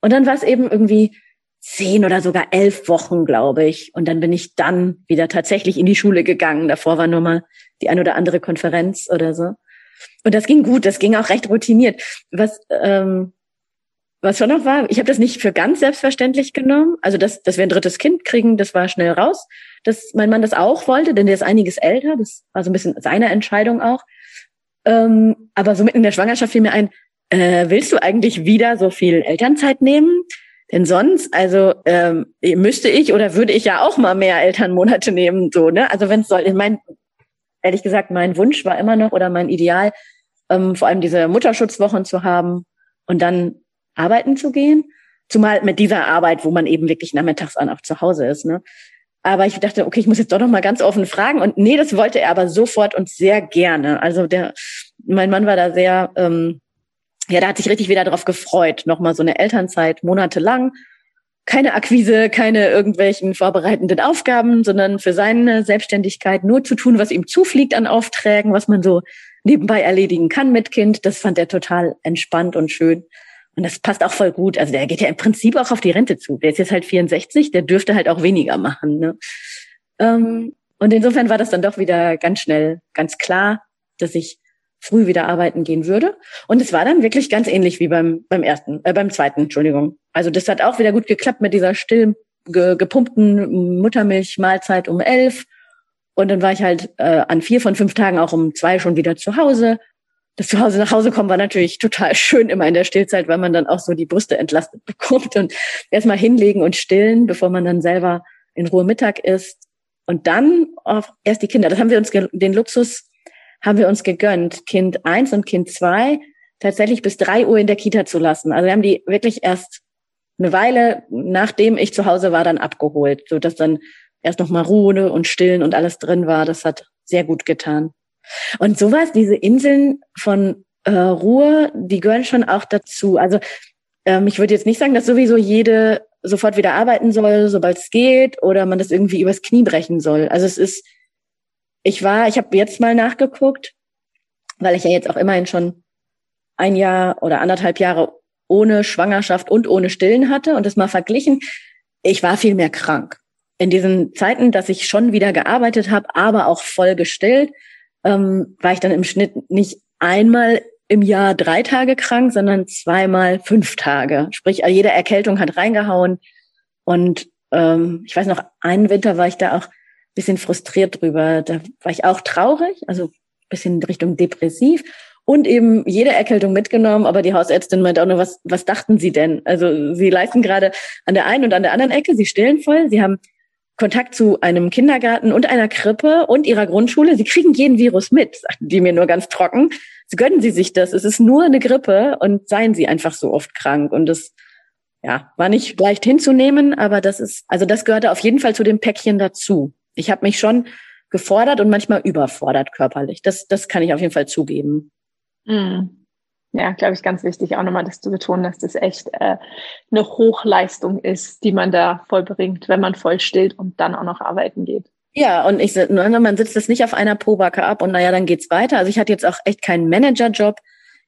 B: Und dann war es eben irgendwie zehn oder sogar elf Wochen, glaube ich. Und dann bin ich dann wieder tatsächlich in die Schule gegangen. Davor war nur mal die ein oder andere Konferenz oder so. Und das ging gut, das ging auch recht routiniert. Was ähm, was schon noch war, ich habe das nicht für ganz selbstverständlich genommen. Also, dass, dass wir ein drittes Kind kriegen, das war schnell raus. Dass mein Mann das auch wollte, denn der ist einiges älter. Das war so ein bisschen seine Entscheidung auch. Ähm, aber so mitten in der Schwangerschaft fiel mir ein, äh, willst du eigentlich wieder so viel Elternzeit nehmen? Denn sonst, also ähm, müsste ich oder würde ich ja auch mal mehr Elternmonate nehmen, so, ne? Also wenn es soll, mein, ehrlich gesagt, mein Wunsch war immer noch oder mein Ideal, ähm, vor allem diese Mutterschutzwochen zu haben und dann arbeiten zu gehen. Zumal mit dieser Arbeit, wo man eben wirklich nachmittags an auch zu Hause ist, ne? Aber ich dachte, okay, ich muss jetzt doch noch mal ganz offen fragen. Und nee, das wollte er aber sofort und sehr gerne. Also der, mein Mann war da sehr, ähm, ja, da hat sich richtig wieder drauf gefreut. Nochmal so eine Elternzeit monatelang. Keine Akquise, keine irgendwelchen vorbereitenden Aufgaben, sondern für seine Selbstständigkeit nur zu tun, was ihm zufliegt an Aufträgen, was man so nebenbei erledigen kann mit Kind. Das fand er total entspannt und schön. Und das passt auch voll gut. Also der geht ja im Prinzip auch auf die Rente zu. Der ist jetzt halt 64, der dürfte halt auch weniger machen. Ne? Ähm, und insofern war das dann doch wieder ganz schnell, ganz klar, dass ich früh wieder arbeiten gehen würde. Und es war dann wirklich ganz ähnlich wie beim, beim ersten, äh, beim zweiten, Entschuldigung. Also das hat auch wieder gut geklappt mit dieser still ge, gepumpten Muttermilchmahlzeit um elf. Und dann war ich halt äh, an vier von fünf Tagen auch um zwei schon wieder zu Hause das zu Hause nach Hause kommen war natürlich total schön immer in der Stillzeit, weil man dann auch so die Brüste entlastet bekommt und erstmal hinlegen und stillen, bevor man dann selber in Ruhe Mittag isst. Und dann auch erst die Kinder. Das haben wir uns, den Luxus haben wir uns gegönnt, Kind eins und Kind zwei tatsächlich bis drei Uhr in der Kita zu lassen. Also wir haben die wirklich erst eine Weile, nachdem ich zu Hause war, dann abgeholt, so dass dann erst noch mal Ruhe und Stillen und alles drin war. Das hat sehr gut getan. Und sowas, diese Inseln von äh, Ruhe, die gehören schon auch dazu. Also ähm, ich würde jetzt nicht sagen, dass sowieso jede sofort wieder arbeiten soll, sobald es geht, oder man das irgendwie übers Knie brechen soll. Also es ist, ich war, ich habe jetzt mal nachgeguckt, weil ich ja jetzt auch immerhin schon ein Jahr oder anderthalb Jahre ohne Schwangerschaft und ohne Stillen hatte und das mal verglichen. Ich war viel mehr krank. In diesen Zeiten, dass ich schon wieder gearbeitet habe, aber auch voll gestillt, ähm, war ich dann im Schnitt nicht einmal im Jahr drei Tage krank, sondern zweimal fünf Tage. Sprich, jede Erkältung hat reingehauen. Und ähm, ich weiß noch, einen Winter war ich da auch bisschen frustriert drüber. Da war ich auch traurig, also bisschen in Richtung depressiv und eben jede Erkältung mitgenommen, aber die Hausärztin meinte auch nur, was, was dachten Sie denn? Also Sie leisten gerade an der einen und an der anderen Ecke, Sie stillen voll, Sie haben Kontakt zu einem Kindergarten und einer Krippe und ihrer Grundschule. Sie kriegen jeden Virus mit, sagten die mir nur ganz trocken. Sie gönnen Sie sich das. Es ist nur eine Grippe und seien Sie einfach so oft krank. Und das, ja, war nicht leicht hinzunehmen, aber das ist, also das gehörte auf jeden Fall zu dem Päckchen dazu. Ich habe mich schon gefordert und manchmal überfordert körperlich. Das, das kann ich auf jeden Fall zugeben.
A: Mhm. Ja, glaube ich, ganz wichtig auch nochmal, das zu betonen, dass das echt äh, eine Hochleistung ist, die man da vollbringt, wenn man voll stillt und dann auch noch arbeiten geht.
B: Ja, und ich, ne, man sitzt das nicht auf einer Pobacke ab und naja, dann geht's weiter. Also ich hatte jetzt auch echt keinen Managerjob.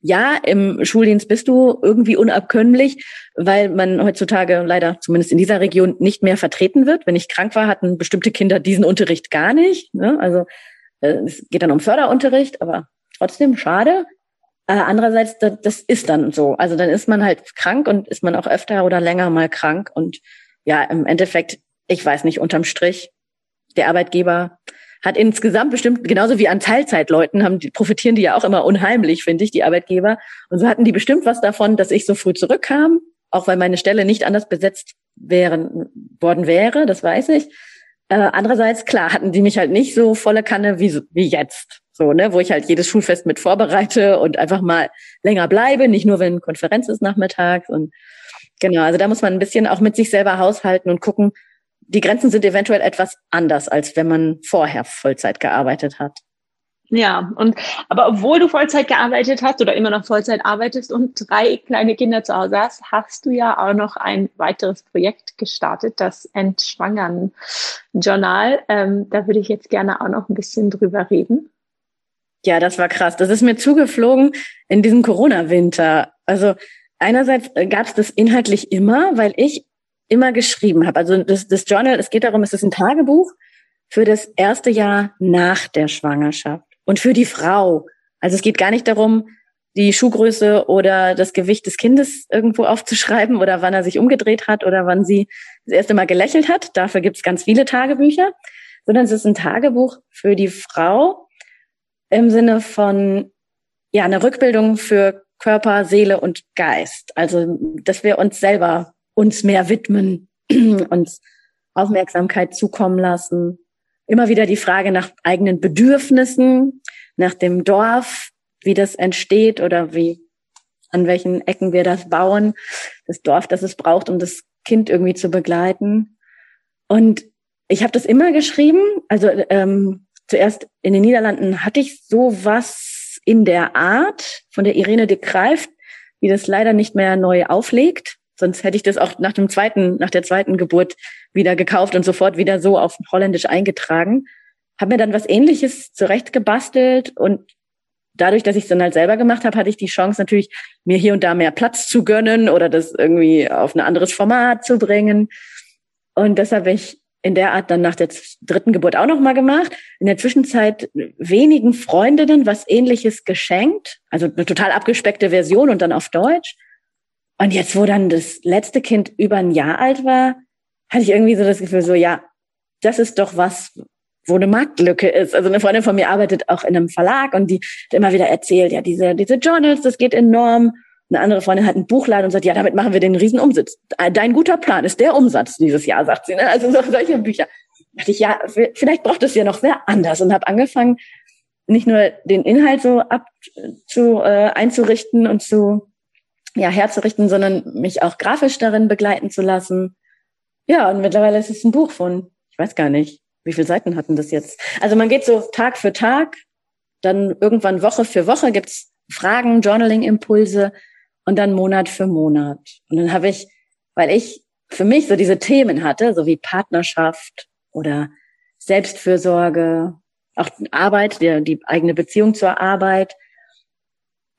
B: Ja, im Schuldienst bist du irgendwie unabkömmlich, weil man heutzutage leider zumindest in dieser Region nicht mehr vertreten wird. Wenn ich krank war, hatten bestimmte Kinder diesen Unterricht gar nicht. Ne? Also äh, es geht dann um Förderunterricht, aber trotzdem schade. Äh, andererseits, das, ist dann so. Also dann ist man halt krank und ist man auch öfter oder länger mal krank. Und ja, im Endeffekt, ich weiß nicht, unterm Strich, der Arbeitgeber hat insgesamt bestimmt, genauso wie an Teilzeitleuten, haben die, profitieren die ja auch immer unheimlich, finde ich, die Arbeitgeber. Und so hatten die bestimmt was davon, dass ich so früh zurückkam, auch weil meine Stelle nicht anders besetzt wären, worden wäre, das weiß ich. Äh, andererseits, klar, hatten die mich halt nicht so volle Kanne wie, wie jetzt. So, ne, wo ich halt jedes Schulfest mit vorbereite und einfach mal länger bleibe, nicht nur wenn Konferenz ist nachmittags und genau, also da muss man ein bisschen auch mit sich selber haushalten und gucken, die Grenzen sind eventuell etwas anders, als wenn man vorher Vollzeit gearbeitet hat.
A: Ja, und aber obwohl du Vollzeit gearbeitet hast oder immer noch Vollzeit arbeitest und drei kleine Kinder zu Hause hast, hast du ja auch noch ein weiteres Projekt gestartet, das Entschwangern Journal. Ähm, da würde ich jetzt gerne auch noch ein bisschen drüber reden.
B: Ja, das war krass. Das ist mir zugeflogen in diesem Corona-Winter. Also einerseits äh, gab es das inhaltlich immer, weil ich immer geschrieben habe. Also das, das Journal, es geht darum, es ist ein Tagebuch für das erste Jahr nach der Schwangerschaft und für die Frau. Also es geht gar nicht darum, die Schuhgröße oder das Gewicht des Kindes irgendwo aufzuschreiben oder wann er sich umgedreht hat oder wann sie das erste Mal gelächelt hat. Dafür gibt es ganz viele Tagebücher, sondern es ist ein Tagebuch für die Frau, im Sinne von ja eine Rückbildung für Körper, Seele und Geist. Also, dass wir uns selber uns mehr widmen, uns Aufmerksamkeit zukommen lassen. Immer wieder die Frage nach eigenen Bedürfnissen, nach dem Dorf, wie das entsteht oder wie, an welchen Ecken wir das bauen, das Dorf, das es braucht, um das Kind irgendwie zu begleiten. Und ich habe das immer geschrieben. Also ähm, zuerst in den Niederlanden hatte ich sowas in der Art von der Irene de Kreift, die das leider nicht mehr neu auflegt. Sonst hätte ich das auch nach dem zweiten, nach der zweiten Geburt wieder gekauft und sofort wieder so auf Holländisch eingetragen. Habe mir dann was ähnliches zurechtgebastelt und dadurch, dass ich es dann halt selber gemacht habe, hatte ich die Chance natürlich, mir hier und da mehr Platz zu gönnen oder das irgendwie auf ein anderes Format zu bringen. Und das habe ich in der Art dann nach der dritten Geburt auch nochmal gemacht. In der Zwischenzeit wenigen Freundinnen was ähnliches geschenkt. Also eine total abgespeckte Version und dann auf Deutsch. Und jetzt, wo dann das letzte Kind über ein Jahr alt war, hatte ich irgendwie so das Gefühl, so, ja, das ist doch was, wo eine Marktlücke ist. Also eine Freundin von mir arbeitet auch in einem Verlag und die hat immer wieder erzählt, ja, diese, diese Journals, das geht enorm. Eine andere Freundin hat einen Buchladen und sagt, ja, damit machen wir den riesen Umsatz. Dein guter Plan ist der Umsatz dieses Jahr, sagt sie. Ne? Also solche Bücher. Da dachte ich, ja, vielleicht braucht es ja noch sehr anders und habe angefangen, nicht nur den Inhalt so ab zu äh, einzurichten und zu ja herzurichten, sondern mich auch grafisch darin begleiten zu lassen. Ja, und mittlerweile ist es ein Buch von, ich weiß gar nicht, wie viele Seiten hatten das jetzt? Also man geht so Tag für Tag, dann irgendwann Woche für Woche gibt's Fragen, Journaling-Impulse und dann Monat für Monat. Und dann habe ich, weil ich für mich so diese Themen hatte, so wie Partnerschaft oder Selbstfürsorge, auch Arbeit, die, die eigene Beziehung zur Arbeit,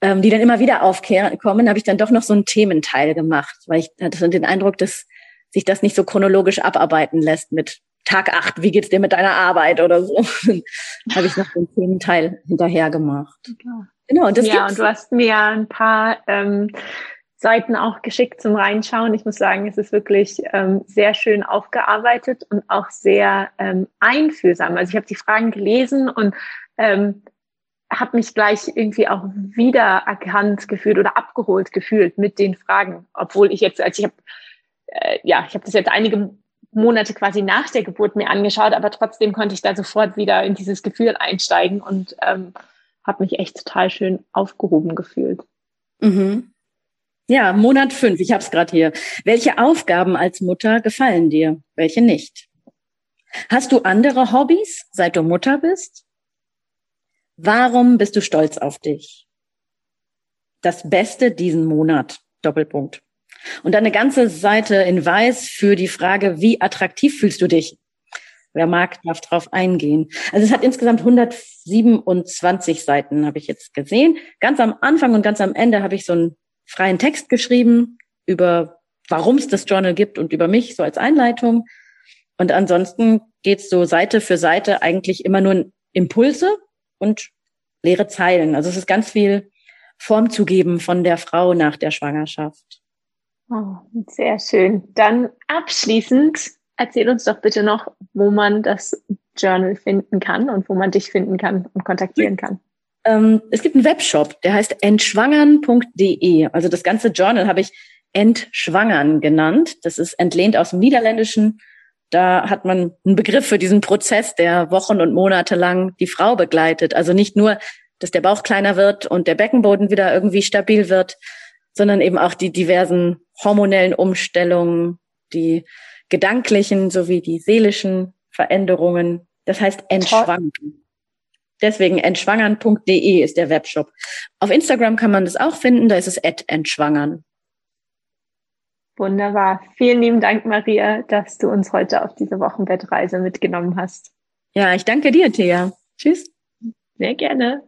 B: ähm, die dann immer wieder aufkommen, habe ich dann doch noch so einen Thementeil gemacht, weil ich hatte den Eindruck, dass sich das nicht so chronologisch abarbeiten lässt mit Tag acht, wie geht's dir mit deiner Arbeit oder so. habe ich noch den Thementeil hinterher gemacht.
A: Ja. Genau, das Ja, und du hast mir ein paar ähm, Seiten auch geschickt zum Reinschauen. Ich muss sagen, es ist wirklich ähm, sehr schön aufgearbeitet und auch sehr ähm, einfühlsam. Also ich habe die Fragen gelesen und ähm, habe mich gleich irgendwie auch wiedererkannt gefühlt oder abgeholt gefühlt mit den Fragen, obwohl ich jetzt, als ich habe, äh, ja, ich habe das jetzt einige Monate quasi nach der Geburt mir angeschaut, aber trotzdem konnte ich da sofort wieder in dieses Gefühl einsteigen und ähm, habe mich echt total schön aufgehoben gefühlt.
B: Mhm. Ja, Monat fünf, ich habe es gerade hier. Welche Aufgaben als Mutter gefallen dir? Welche nicht? Hast du andere Hobbys, seit du Mutter bist? Warum bist du stolz auf dich? Das Beste diesen Monat. Doppelpunkt. Und dann eine ganze Seite in Weiß für die Frage, wie attraktiv fühlst du dich? Wer mag, darf drauf eingehen. Also es hat insgesamt 127 Seiten, habe ich jetzt gesehen. Ganz am Anfang und ganz am Ende habe ich so einen freien Text geschrieben über, warum es das Journal gibt und über mich, so als Einleitung. Und ansonsten geht's so Seite für Seite eigentlich immer nur Impulse und leere Zeilen. Also es ist ganz viel Form zu geben von der Frau nach der Schwangerschaft.
A: Oh, sehr schön. Dann abschließend erzähl uns doch bitte noch, wo man das Journal finden kann und wo man dich finden kann und kontaktieren kann.
B: Ähm, es gibt einen Webshop, der heißt entschwangern.de. Also das ganze Journal habe ich entschwangern genannt. Das ist entlehnt aus dem Niederländischen. Da hat man einen Begriff für diesen Prozess, der Wochen und Monate lang die Frau begleitet. Also nicht nur, dass der Bauch kleiner wird und der Beckenboden wieder irgendwie stabil wird, sondern eben auch die diversen hormonellen Umstellungen, die gedanklichen sowie die seelischen Veränderungen. Das heißt entschwangern. Deswegen entschwangern.de ist der Webshop. Auf Instagram kann man das auch finden, da ist es entschwangern.
A: Wunderbar. Vielen lieben Dank, Maria, dass du uns heute auf diese Wochenbettreise mitgenommen hast.
B: Ja, ich danke dir, Thea. Tschüss.
A: Sehr gerne.